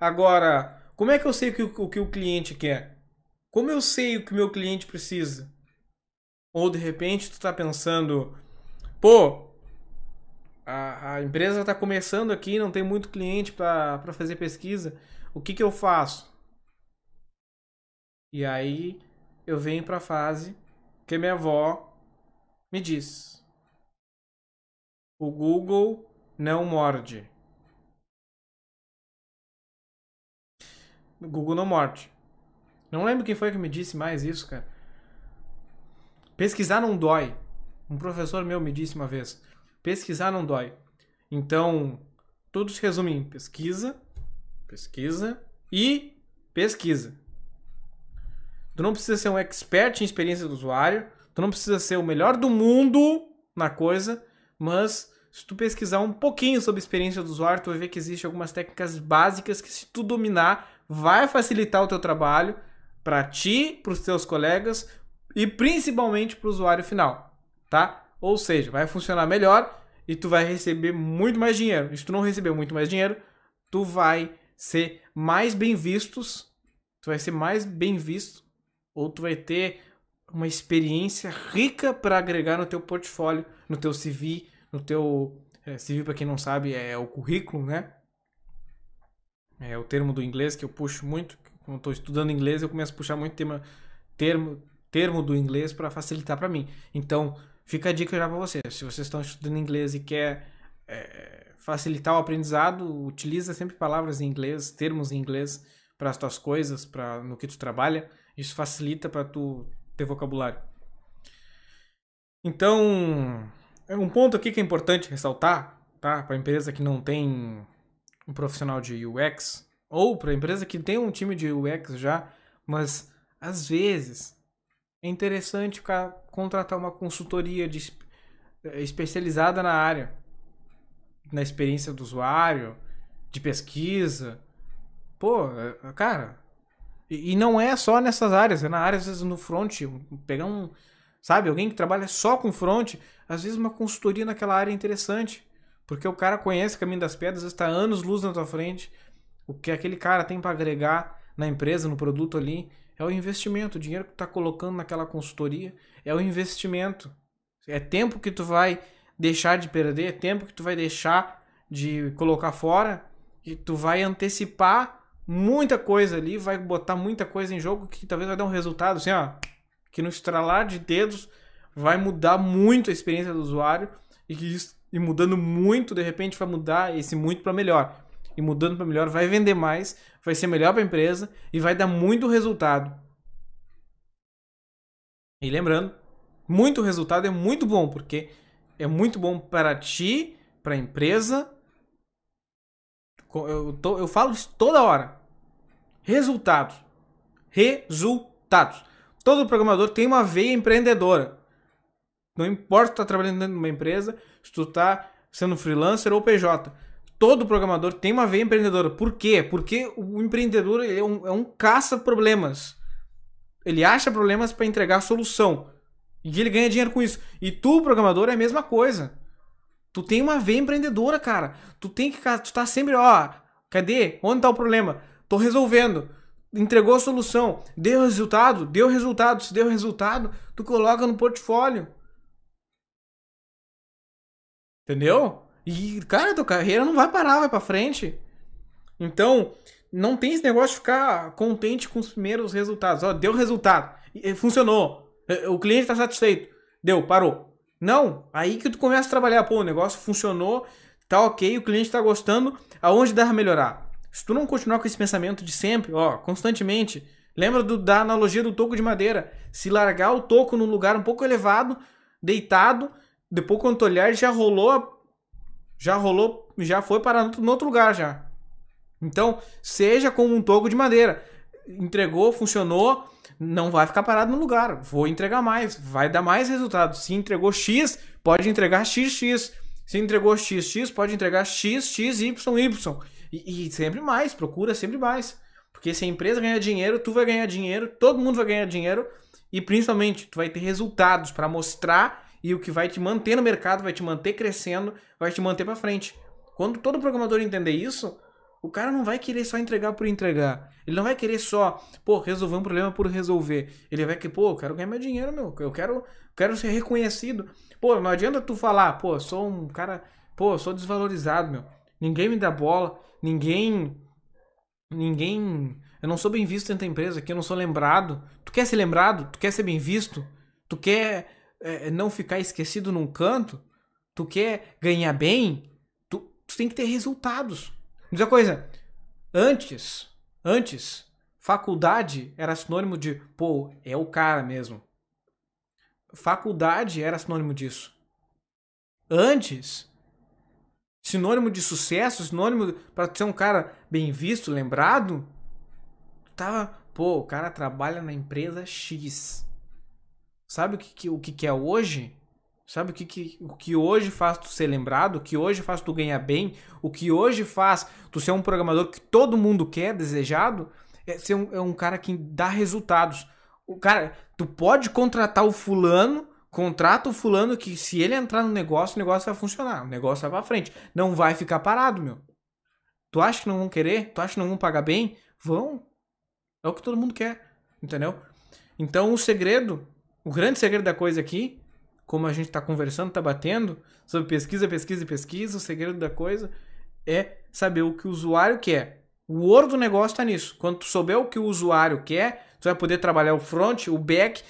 Agora, como é que eu sei o que, o que o cliente quer? Como eu sei o que o meu cliente precisa? Ou de repente tu tá pensando, pô, a, a empresa tá começando aqui, não tem muito cliente para fazer pesquisa. O que que eu faço? E aí eu venho para a fase que minha avó me diz: O Google não morde. O Google não morde. Não lembro quem foi que me disse mais isso, cara. Pesquisar não dói. Um professor meu me disse uma vez: pesquisar não dói. Então, tudo se resume em pesquisa, pesquisa e pesquisa. Tu não precisa ser um expert em experiência do usuário, tu não precisa ser o melhor do mundo na coisa, mas se tu pesquisar um pouquinho sobre a experiência do usuário, tu vai ver que existem algumas técnicas básicas que se tu dominar, vai facilitar o teu trabalho para ti, para os teus colegas e principalmente para o usuário final, tá? Ou seja, vai funcionar melhor e tu vai receber muito mais dinheiro. E se tu não receber muito mais dinheiro, tu vai ser mais bem vistos, tu vai ser mais bem visto ou tu vai ter uma experiência rica para agregar no teu portfólio, no teu CV, no teu é, CV para quem não sabe é o currículo, né? É o termo do inglês que eu puxo muito. Quando estou estudando inglês, eu começo a puxar muito tema termo, termo do inglês para facilitar para mim. Então, fica a dica já para vocês. Se vocês estão estudando inglês e quer é, facilitar o aprendizado, utiliza sempre palavras em inglês, termos em inglês para as tuas coisas, para no que tu trabalha. Isso facilita para tu ter vocabulário. Então, é um ponto aqui que é importante ressaltar, tá? Para empresa que não tem um profissional de UX ou para empresa que tem um time de UX já, mas às vezes é interessante contratar uma consultoria de, eh, especializada na área, na experiência do usuário, de pesquisa. Pô, eh, cara, e, e não é só nessas áreas, é na área, às vezes, no front, pegar um, sabe, alguém que trabalha só com front, às vezes uma consultoria naquela área é interessante, porque o cara conhece o caminho das pedras, está anos luz na tua frente, o que aquele cara tem para agregar na empresa, no produto ali, é o investimento. O dinheiro que tu tá colocando naquela consultoria é o investimento. É tempo que tu vai deixar de perder, é tempo que tu vai deixar de colocar fora e tu vai antecipar muita coisa ali, vai botar muita coisa em jogo que talvez vai dar um resultado assim, ó, que no estralar de dedos vai mudar muito a experiência do usuário e que isso, e mudando muito, de repente vai mudar esse muito para melhor e mudando para melhor, vai vender mais, vai ser melhor para a empresa e vai dar muito resultado. E lembrando, muito resultado é muito bom, porque é muito bom para ti, para a empresa. Eu, tô, eu falo isso toda hora. Resultados. Resultados. Todo programador tem uma veia empreendedora. Não importa se tu tá trabalhando dentro de uma empresa, se tu tá sendo freelancer ou PJ todo programador tem uma veia empreendedora. Por quê? Porque o empreendedor é um, é um caça-problemas. Ele acha problemas para entregar solução. E ele ganha dinheiro com isso. E tu, programador, é a mesma coisa. Tu tem uma veia empreendedora, cara. Tu tem que. Tu tá sempre, ó. Cadê? Onde tá o problema? Tô resolvendo. Entregou a solução. Deu resultado? Deu resultado. Se deu resultado, tu coloca no portfólio. Entendeu? E, cara, tua carreira não vai parar, vai pra frente. Então, não tem esse negócio de ficar contente com os primeiros resultados. Ó, deu resultado. Funcionou. O cliente tá satisfeito. Deu, parou. Não, aí que tu começa a trabalhar. Pô, o negócio funcionou, tá ok, o cliente tá gostando. Aonde dá pra melhorar? Se tu não continuar com esse pensamento de sempre, ó, constantemente. Lembra do, da analogia do toco de madeira. Se largar o toco num lugar um pouco elevado, deitado, depois quando tu olhar, já rolou já rolou, já foi para no outro lugar já. Então, seja como um toco de madeira. Entregou, funcionou, não vai ficar parado no lugar. Vou entregar mais, vai dar mais resultado. Se entregou X, pode entregar XX. Se entregou XX, pode entregar X, X, Y, Y. E, e sempre mais, procura sempre mais. Porque se a empresa ganhar dinheiro, tu vai ganhar dinheiro, todo mundo vai ganhar dinheiro e principalmente tu vai ter resultados para mostrar e o que vai te manter no mercado, vai te manter crescendo, vai te manter para frente. Quando todo programador entender isso, o cara não vai querer só entregar por entregar. Ele não vai querer só, pô, resolver um problema por resolver. Ele vai querer, pô, eu quero ganhar meu dinheiro, meu. Eu quero, quero ser reconhecido. Pô, não adianta tu falar, pô, sou um cara, pô, sou desvalorizado, meu. Ninguém me dá bola, ninguém ninguém, eu não sou bem visto dentro da empresa aqui, eu não sou lembrado. Tu quer ser lembrado? Tu quer ser bem visto? Tu quer é, não ficar esquecido num canto, tu quer ganhar bem, tu, tu tem que ter resultados. Diz uma coisa, antes, antes, faculdade era sinônimo de, pô, é o cara mesmo. Faculdade era sinônimo disso. Antes, sinônimo de sucesso, sinônimo para ser um cara bem visto, lembrado, tava, pô, o cara trabalha na empresa X. Sabe o que, que o que, que é hoje? Sabe o que, que, o que hoje faz tu ser lembrado? O que hoje faz tu ganhar bem? O que hoje faz tu ser um programador que todo mundo quer, desejado? É ser um, é um cara que dá resultados. O cara, tu pode contratar o fulano, contrata o fulano que se ele entrar no negócio, o negócio vai funcionar, o negócio vai pra frente. Não vai ficar parado, meu. Tu acha que não vão querer? Tu acha que não vão pagar bem? Vão. É o que todo mundo quer, entendeu? Então o segredo o grande segredo da coisa aqui, como a gente está conversando, está batendo sobre pesquisa, pesquisa e pesquisa, o segredo da coisa é saber o que o usuário quer. O ouro do negócio está nisso. Quando tu souber o que o usuário quer, tu vai poder trabalhar o front, o back,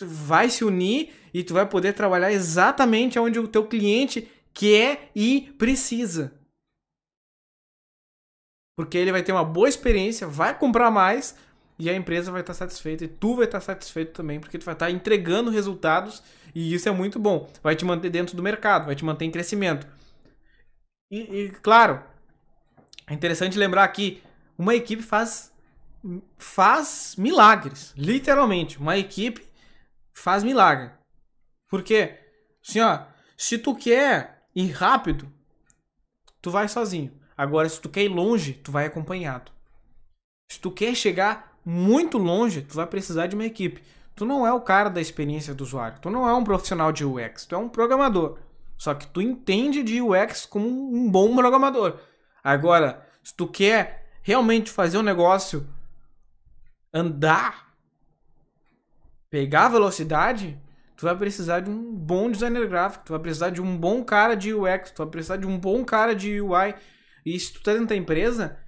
vai se unir e tu vai poder trabalhar exatamente onde o teu cliente quer e precisa. Porque ele vai ter uma boa experiência, vai comprar mais e a empresa vai estar satisfeita e tu vai estar satisfeito também, porque tu vai estar entregando resultados e isso é muito bom. Vai te manter dentro do mercado, vai te manter em crescimento. E, e claro, é interessante lembrar que uma equipe faz faz milagres, literalmente. Uma equipe faz milagre. Por quê? Assim, ó, se tu quer ir rápido, tu vai sozinho. Agora, se tu quer ir longe, tu vai acompanhado. Se tu quer chegar muito longe, tu vai precisar de uma equipe. Tu não é o cara da experiência do usuário. Tu não é um profissional de UX. Tu é um programador. Só que tu entende de UX como um bom programador. Agora, se tu quer realmente fazer um negócio andar, pegar velocidade, tu vai precisar de um bom designer gráfico, tu vai precisar de um bom cara de UX, tu vai precisar de um bom cara de UI. E se tu tá dentro da empresa,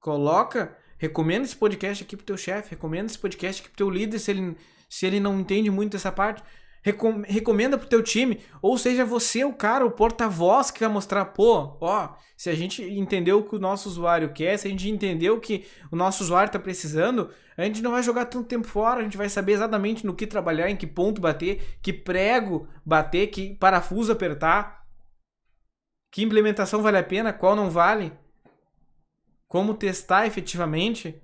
coloca, recomenda esse podcast aqui pro teu chefe, recomenda esse podcast aqui pro teu líder se ele, se ele não entende muito dessa parte. Recom recomenda pro teu time, ou seja, você o cara, o porta-voz que vai mostrar, pô, ó, se a gente entendeu o que o nosso usuário quer, se a gente entendeu o que o nosso usuário está precisando, a gente não vai jogar tanto tempo fora, a gente vai saber exatamente no que trabalhar, em que ponto bater, que prego bater, que parafuso apertar. Que implementação vale a pena, qual não vale? Como testar efetivamente?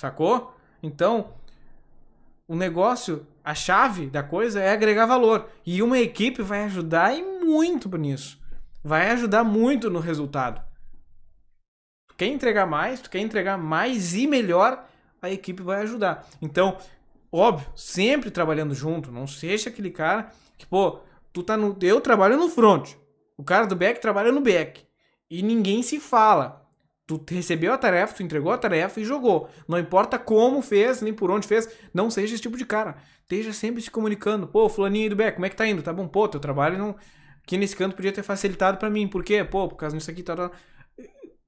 Sacou? Então, o negócio, a chave da coisa é agregar valor. E uma equipe vai ajudar e muito nisso. Vai ajudar muito no resultado. Tu quer entregar mais, tu quer entregar mais e melhor, a equipe vai ajudar. Então, óbvio, sempre trabalhando junto. Não seja aquele cara que, pô, tu tá no. Eu trabalho no front. O cara do back trabalha no back. E ninguém se fala. Tu recebeu a tarefa, tu entregou a tarefa e jogou. Não importa como fez, nem por onde fez, não seja esse tipo de cara. Esteja sempre se comunicando. Pô, fulaninho do back, como é que tá indo? Tá bom? Pô, teu trabalho não... aqui nesse canto podia ter facilitado para mim. Por quê? Pô, por causa disso aqui, tá.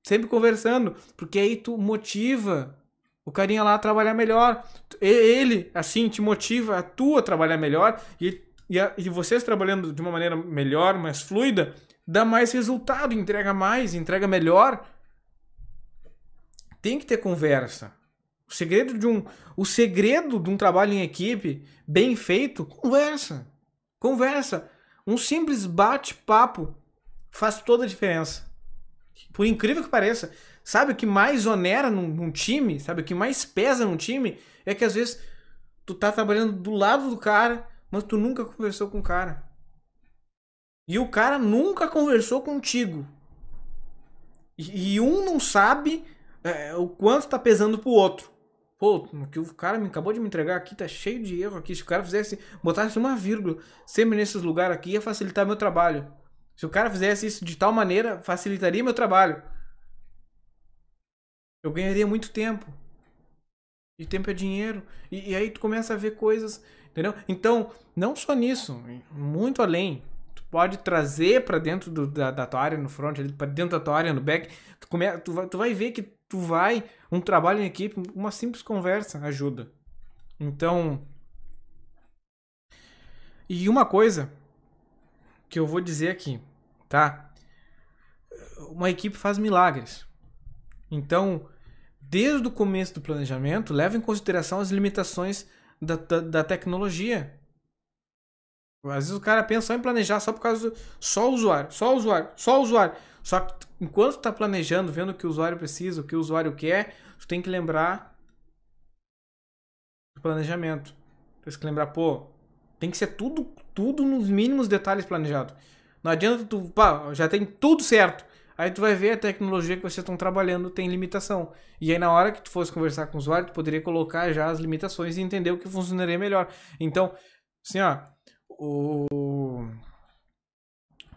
Sempre conversando. Porque aí tu motiva o carinha lá a trabalhar melhor. Ele, assim, te motiva a tu a trabalhar melhor. E e, a, e vocês trabalhando de uma maneira melhor, mais fluida, dá mais resultado, entrega mais, entrega melhor. Tem que ter conversa. O segredo de um, o segredo de um trabalho em equipe bem feito, conversa. Conversa. Um simples bate-papo faz toda a diferença. Por incrível que pareça, sabe o que mais onera num, num, time, sabe o que mais pesa num time é que às vezes tu tá trabalhando do lado do cara mas tu nunca conversou com o cara. E o cara nunca conversou contigo. E, e um não sabe é, o quanto tá pesando pro outro. Pô, o que o cara me acabou de me entregar aqui tá cheio de erro aqui. Se o cara fizesse, botasse uma vírgula sempre nesses lugares aqui, ia facilitar meu trabalho. Se o cara fizesse isso de tal maneira, facilitaria meu trabalho. Eu ganharia muito tempo. E tempo é dinheiro. E, e aí tu começa a ver coisas Entendeu? Então, não só nisso, muito além. Pode trazer para dentro do, da, da, tua área no front, para dentro da tua área no back. Tu, come, tu, vai, tu vai ver que tu vai, um trabalho em equipe, uma simples conversa ajuda. Então. E uma coisa que eu vou dizer aqui, tá? Uma equipe faz milagres. Então, desde o começo do planejamento, leva em consideração as limitações da, da, da tecnologia. Às vezes o cara pensa só em planejar só por causa do só usuário, só usuário, só usuário. Só que enquanto tu tá planejando, vendo o que o usuário precisa, o que o usuário quer, tu tem que lembrar do planejamento. Tem que lembrar, pô, tem que ser tudo, tudo nos mínimos detalhes planejado. Não adianta tu, pá, já tem tudo certo. Aí tu vai ver a tecnologia que vocês estão trabalhando tem limitação. E aí na hora que tu fosse conversar com o usuário, tu poderia colocar já as limitações e entender o que funcionaria melhor. Então, assim, ó, o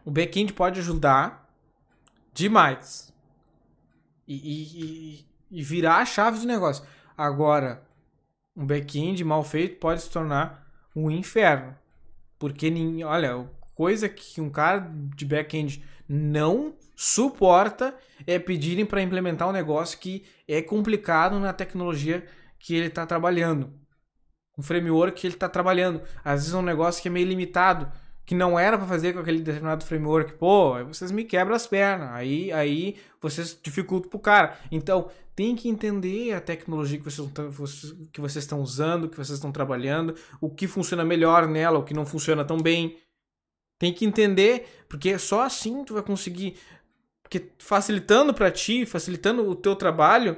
o backend pode ajudar demais e, e, e virar a chave do negócio. Agora, um backend mal feito pode se tornar um inferno. Porque, olha, coisa que um cara de back-end não suporta é pedirem para implementar um negócio que é complicado na tecnologia que ele está trabalhando. Um framework que ele está trabalhando. Às vezes é um negócio que é meio limitado, que não era para fazer com aquele determinado framework. Pô, vocês me quebram as pernas. Aí, aí vocês dificultam pro cara. Então, tem que entender a tecnologia que vocês, que vocês estão usando, que vocês estão trabalhando, o que funciona melhor nela, o que não funciona tão bem. Tem que entender, porque só assim tu vai conseguir porque facilitando para ti, facilitando o teu trabalho,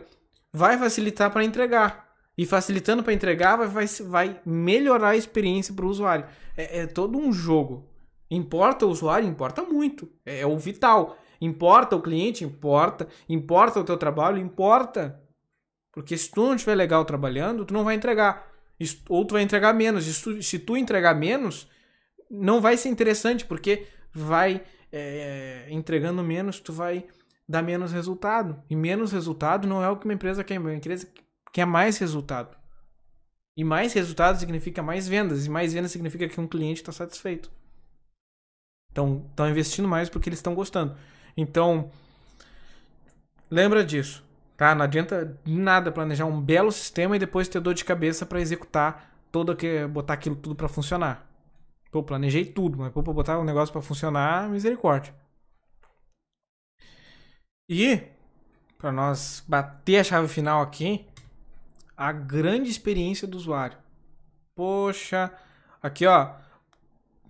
vai facilitar para entregar. E facilitando para entregar, vai, vai, vai melhorar a experiência para o usuário. É, é, todo um jogo. Importa o usuário? Importa muito. É, é o vital. Importa o cliente? Importa. Importa o teu trabalho? Importa. Porque se tu não estiver legal trabalhando, tu não vai entregar. Ou tu vai entregar menos. Se tu, entregar menos, não vai ser interessante, porque vai é, entregando menos, tu vai dar menos resultado. E menos resultado não é o que uma empresa quer. Uma empresa quer mais resultado. E mais resultado significa mais vendas. E mais vendas significa que um cliente está satisfeito. Então, estão investindo mais porque eles estão gostando. Então, lembra disso. Tá? Não adianta nada planejar um belo sistema e depois ter dor de cabeça para executar todo que botar aquilo tudo para funcionar. Pô, planejei tudo, mas pô, pra botar um negócio para funcionar, misericórdia. E, para nós bater a chave final aqui, a grande experiência do usuário. Poxa, aqui ó,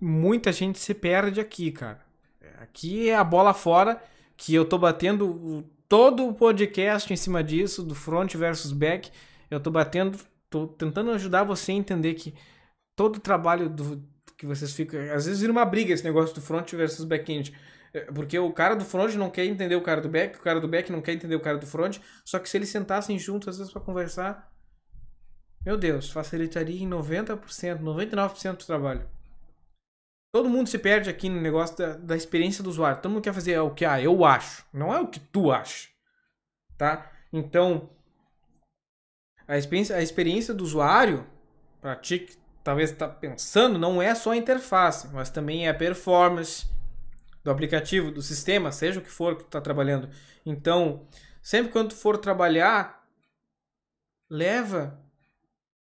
muita gente se perde aqui, cara. Aqui é a bola fora que eu tô batendo todo o podcast em cima disso, do front versus back. Eu tô batendo, tô tentando ajudar você a entender que todo o trabalho do, que vocês ficam. Às vezes vira uma briga esse negócio do front versus back-end. É, porque o cara do front não quer entender o cara do back, o cara do back não quer entender o cara do front. Só que se eles sentassem juntos, às vezes, para conversar, meu Deus, facilitaria em 90%, 99% do trabalho. Todo mundo se perde aqui no negócio da, da experiência do usuário. Todo mundo quer fazer o que ah, eu acho, não é o que tu acha. Tá? Então, a experiência, a experiência do usuário, para ti talvez está pensando não é só a interface, mas também é a performance do aplicativo, do sistema, seja o que for que tu está trabalhando. Então, sempre quando tu for trabalhar, leva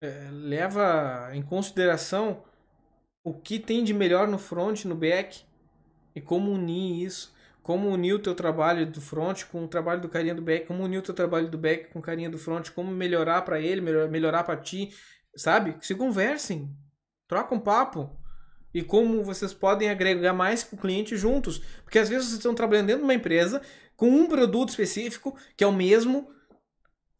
é, leva em consideração o que tem de melhor no front, no back e como unir isso, como unir o teu trabalho do front com o trabalho do carinha do back, como unir o teu trabalho do back com o carinha do front, como melhorar para ele, melhorar para ti, sabe? Se conversem, trocam um papo. E como vocês podem agregar mais para o cliente juntos. Porque às vezes vocês estão trabalhando dentro de uma empresa com um produto específico que é o mesmo,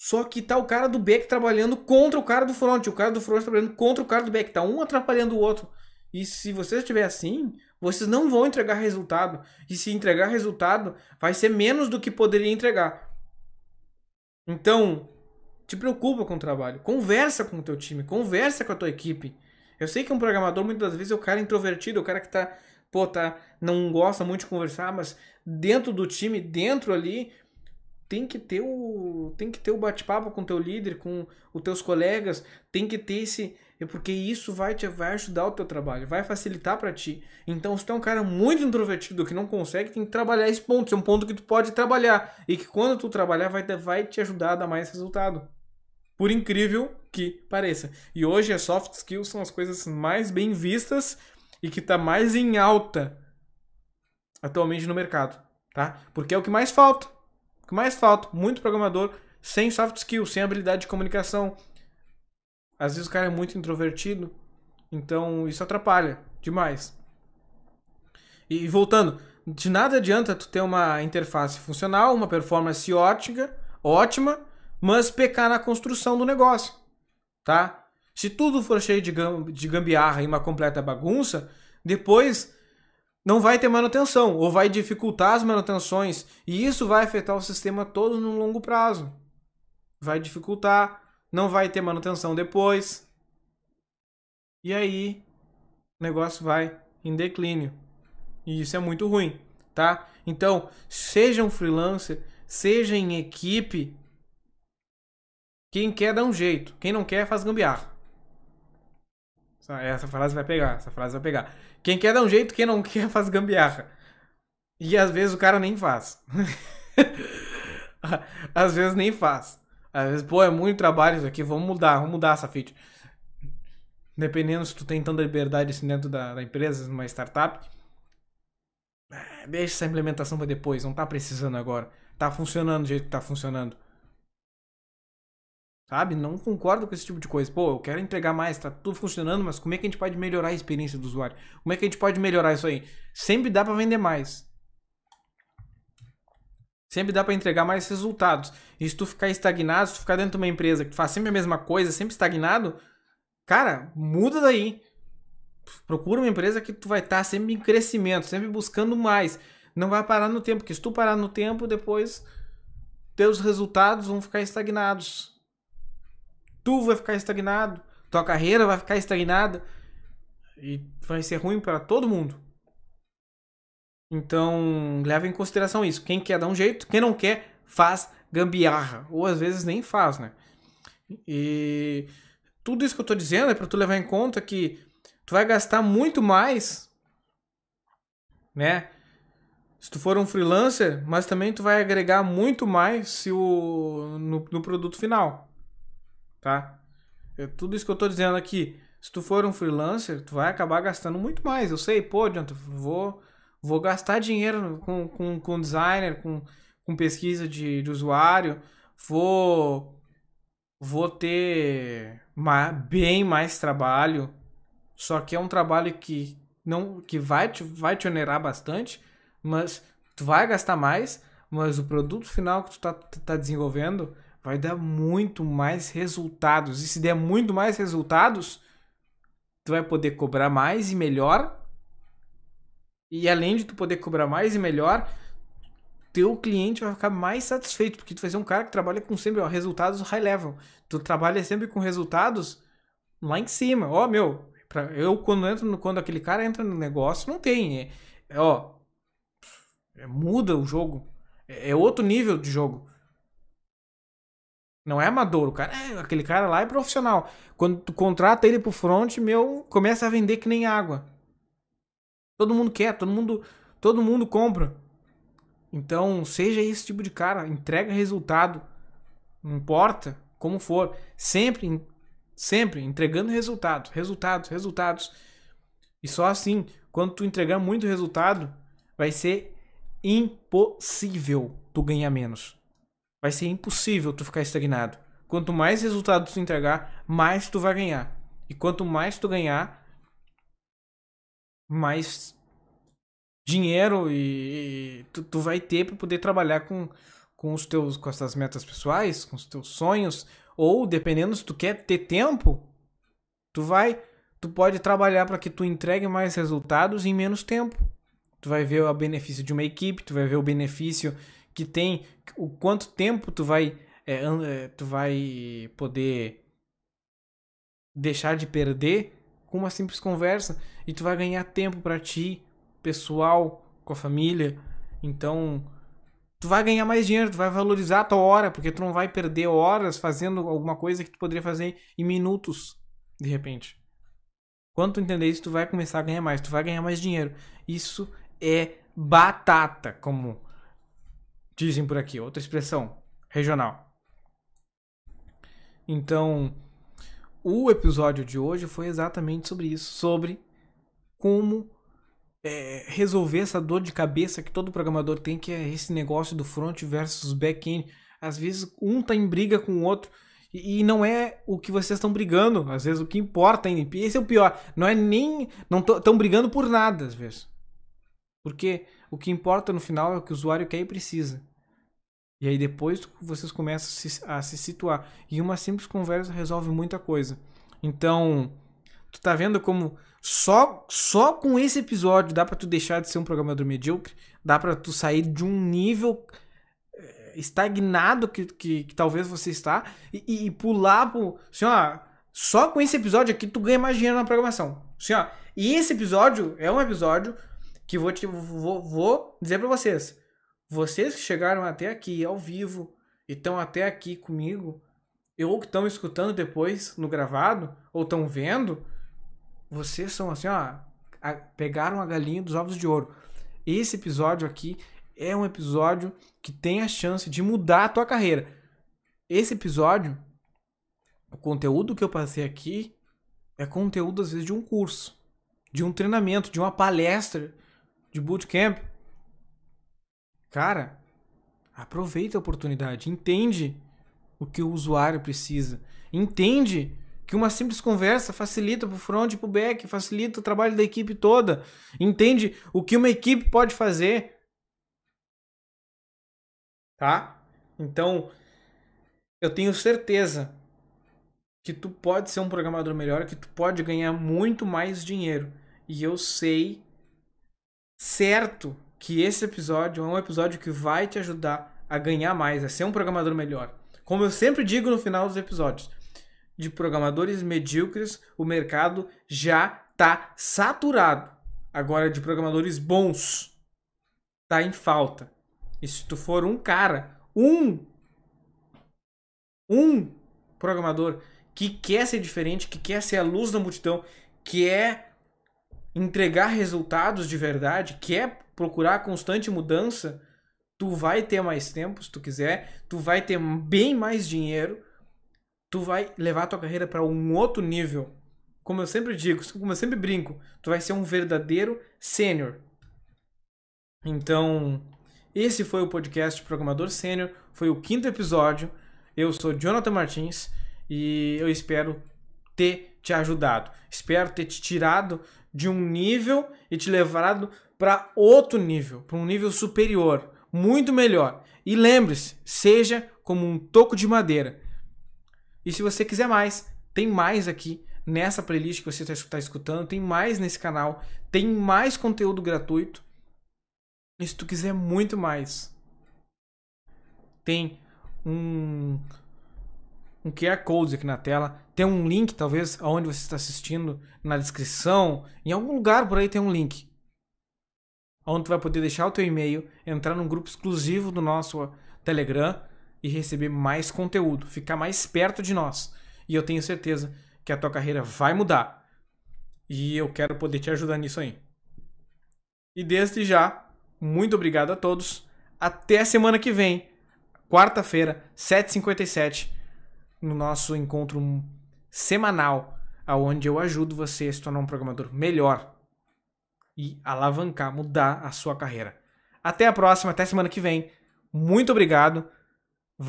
só que tá o cara do back trabalhando contra o cara do front, o cara do front trabalhando contra o cara do back, tá um atrapalhando o outro. E se você estiver assim, vocês não vão entregar resultado. E se entregar resultado, vai ser menos do que poderia entregar. Então, te preocupa com o trabalho. Conversa com o teu time, conversa com a tua equipe. Eu sei que um programador muitas vezes é o cara introvertido, o cara que tá, pô, tá, não gosta muito de conversar, mas dentro do time, dentro ali, tem que ter o tem que ter o bate-papo com o teu líder, com os teus colegas, tem que ter esse é porque isso vai te vai ajudar o teu trabalho, vai facilitar para ti. Então, se tu é um cara muito introvertido que não consegue, tem que trabalhar esse ponto, esse é um ponto que tu pode trabalhar e que quando tu trabalhar vai vai te ajudar a dar mais resultado. Por incrível que pareça. E hoje as soft skills são as coisas mais bem vistas e que está mais em alta atualmente no mercado, tá? Porque é o que mais falta. Que mais falta, muito programador sem soft skills, sem habilidade de comunicação. Às vezes o cara é muito introvertido, então isso atrapalha demais. E voltando, de nada adianta tu ter uma interface funcional, uma performance ótica, ótima, mas pecar na construção do negócio, tá? Se tudo for cheio de gambiarra e uma completa bagunça, depois não vai ter manutenção ou vai dificultar as manutenções e isso vai afetar o sistema todo no longo prazo. Vai dificultar, não vai ter manutenção depois. E aí o negócio vai em declínio. E isso é muito ruim, tá? Então, seja um freelancer, seja em equipe, quem quer dá um jeito. Quem não quer faz gambiarra. Essa frase vai pegar, essa frase vai pegar. Quem quer dá um jeito, quem não quer faz gambiarra. E às vezes o cara nem faz. às vezes nem faz. Às vezes, pô, é muito trabalho isso aqui, vamos mudar, vamos mudar essa feature. Dependendo se tu tem tanta liberdade assim dentro da, da empresa, numa startup, é, deixa essa implementação para depois, não tá precisando agora. Tá funcionando do jeito que tá funcionando. Sabe? Não concordo com esse tipo de coisa. Pô, eu quero entregar mais, tá tudo funcionando, mas como é que a gente pode melhorar a experiência do usuário? Como é que a gente pode melhorar isso aí? Sempre dá para vender mais. Sempre dá para entregar mais resultados. E se tu ficar estagnado, se tu ficar dentro de uma empresa que faz sempre a mesma coisa, sempre estagnado, cara, muda daí. Procura uma empresa que tu vai estar tá sempre em crescimento, sempre buscando mais. Não vai parar no tempo, porque se tu parar no tempo, depois teus resultados vão ficar estagnados tu vai ficar estagnado, tua carreira vai ficar estagnada e vai ser ruim para todo mundo. Então, leva em consideração isso. Quem quer dar um jeito, quem não quer, faz gambiarra. Ou às vezes nem faz, né? E tudo isso que eu tô dizendo é para tu levar em conta que tu vai gastar muito mais, né? Se tu for um freelancer, mas também tu vai agregar muito mais se o, no, no produto final tá? É tudo isso que eu tô dizendo aqui. Se tu for um freelancer, tu vai acabar gastando muito mais. Eu sei, pô, adianta, vou, vou gastar dinheiro com, com, com designer, com, com pesquisa de, de usuário, vou, vou ter ma, bem mais trabalho. Só que é um trabalho que não que vai te, vai te onerar bastante, mas tu vai gastar mais, mas o produto final que tu tá, tá desenvolvendo vai dar muito mais resultados. E se der muito mais resultados, tu vai poder cobrar mais e melhor. E além de tu poder cobrar mais e melhor, teu cliente vai ficar mais satisfeito, porque tu vai ser um cara que trabalha com sempre ó, resultados high level. Tu trabalha sempre com resultados lá em cima. Ó, meu, pra, eu quando entro no, quando aquele cara entra no negócio, não tem. É, é ó, é, muda o jogo. É, é outro nível de jogo. Não é amador, o cara é, aquele cara lá é profissional. Quando tu contrata ele pro front, meu, começa a vender que nem água. Todo mundo quer, todo mundo, todo mundo compra. Então, seja esse tipo de cara, entrega resultado. Não importa como for, sempre sempre entregando resultados, resultados, resultados. E só assim, quando tu entregar muito resultado, vai ser impossível tu ganhar menos vai ser impossível tu ficar estagnado. Quanto mais resultados tu entregar, mais tu vai ganhar. E quanto mais tu ganhar, mais dinheiro e, e tu, tu, vai ter para poder trabalhar com, com os teus com as tuas metas pessoais, com os teus sonhos, ou dependendo se tu quer ter tempo, tu vai tu pode trabalhar para que tu entregue mais resultados em menos tempo. Tu vai ver o benefício de uma equipe, tu vai ver o benefício que tem o quanto tempo tu vai é, é, tu vai poder deixar de perder com uma simples conversa e tu vai ganhar tempo para ti, pessoal, com a família. Então, tu vai ganhar mais dinheiro, tu vai valorizar a tua hora, porque tu não vai perder horas fazendo alguma coisa que tu poderia fazer em minutos, de repente. Quando tu entender isso, tu vai começar a ganhar mais, tu vai ganhar mais dinheiro. Isso é batata, como Dizem por aqui, outra expressão regional. Então, o episódio de hoje foi exatamente sobre isso, sobre como é, resolver essa dor de cabeça que todo programador tem, que é esse negócio do front versus back-end. Às vezes um tá em briga com o outro e, não é o que vocês estão brigando. Às vezes o que importa ainda, esse é o pior, não é nem não estão brigando por nada às vezes. Porque o que importa no final é o que o usuário quer e precisa. E aí depois vocês começam a se, situar. E uma simples conversa resolve muita coisa. Então, tu tá vendo como só só com esse episódio dá para tu deixar de ser um programador medíocre, dá para tu sair de um nível eh, estagnado que, que, que talvez você está e, e, pular pro, assim, ó, só com esse episódio aqui tu ganha mais dinheiro na programação. Assim, ó, e esse episódio é um episódio que vou te vou, vou dizer para vocês. Vocês que chegaram até aqui ao vivo e estão até aqui comigo, ou que estão escutando depois no gravado, ou estão vendo, vocês são assim, ó, a, pegaram a galinha dos ovos de ouro. Esse episódio aqui é um episódio que tem a chance de mudar a tua carreira. Esse episódio, o conteúdo que eu passei aqui é conteúdo às vezes de um curso, de um treinamento, de uma palestra, de bootcamp. Cara, aproveita a oportunidade, entende o que o usuário precisa, entende que uma simples conversa facilita para o front e para o back, facilita o trabalho da equipe toda, entende o que uma equipe pode fazer, tá? Então, eu tenho certeza que tu pode ser um programador melhor, que tu pode ganhar muito mais dinheiro. E eu sei certo que esse episódio é um episódio que vai te ajudar a ganhar mais, a ser um programador melhor. Como eu sempre digo no final dos episódios, de programadores medíocres, o mercado já está saturado. Agora de programadores bons tá em falta. E se tu for um cara, um um programador que quer ser diferente, que quer ser a luz da multidão, quer entregar resultados de verdade, quer procurar constante mudança, tu vai ter mais tempo se tu quiser, tu vai ter bem mais dinheiro, tu vai levar tua carreira para um outro nível. Como eu sempre digo, como eu sempre brinco, tu vai ser um verdadeiro sênior. Então, esse foi o podcast Programador Sênior, foi o quinto episódio. Eu sou Jonathan Martins e eu espero ter te ajudado. Espero ter te tirado de um nível e te levado para outro nível, para um nível superior, muito melhor. E lembre-se, seja como um toco de madeira. E se você quiser mais, tem mais aqui nessa playlist que você está escutando, tem mais nesse canal, tem mais conteúdo gratuito. E se tu quiser muito mais, tem um, um QR Code aqui na tela. Tem um link, talvez, aonde você está assistindo, na descrição. Em algum lugar por aí tem um link. Onde tu vai poder deixar o teu e-mail, entrar num grupo exclusivo do nosso Telegram e receber mais conteúdo, ficar mais perto de nós. E eu tenho certeza que a tua carreira vai mudar. E eu quero poder te ajudar nisso aí. E desde já, muito obrigado a todos. Até a semana que vem quarta-feira, 7h57, no nosso encontro semanal, aonde eu ajudo você a se tornar um programador melhor e alavancar, mudar a sua carreira. Até a próxima, até semana que vem. Muito obrigado.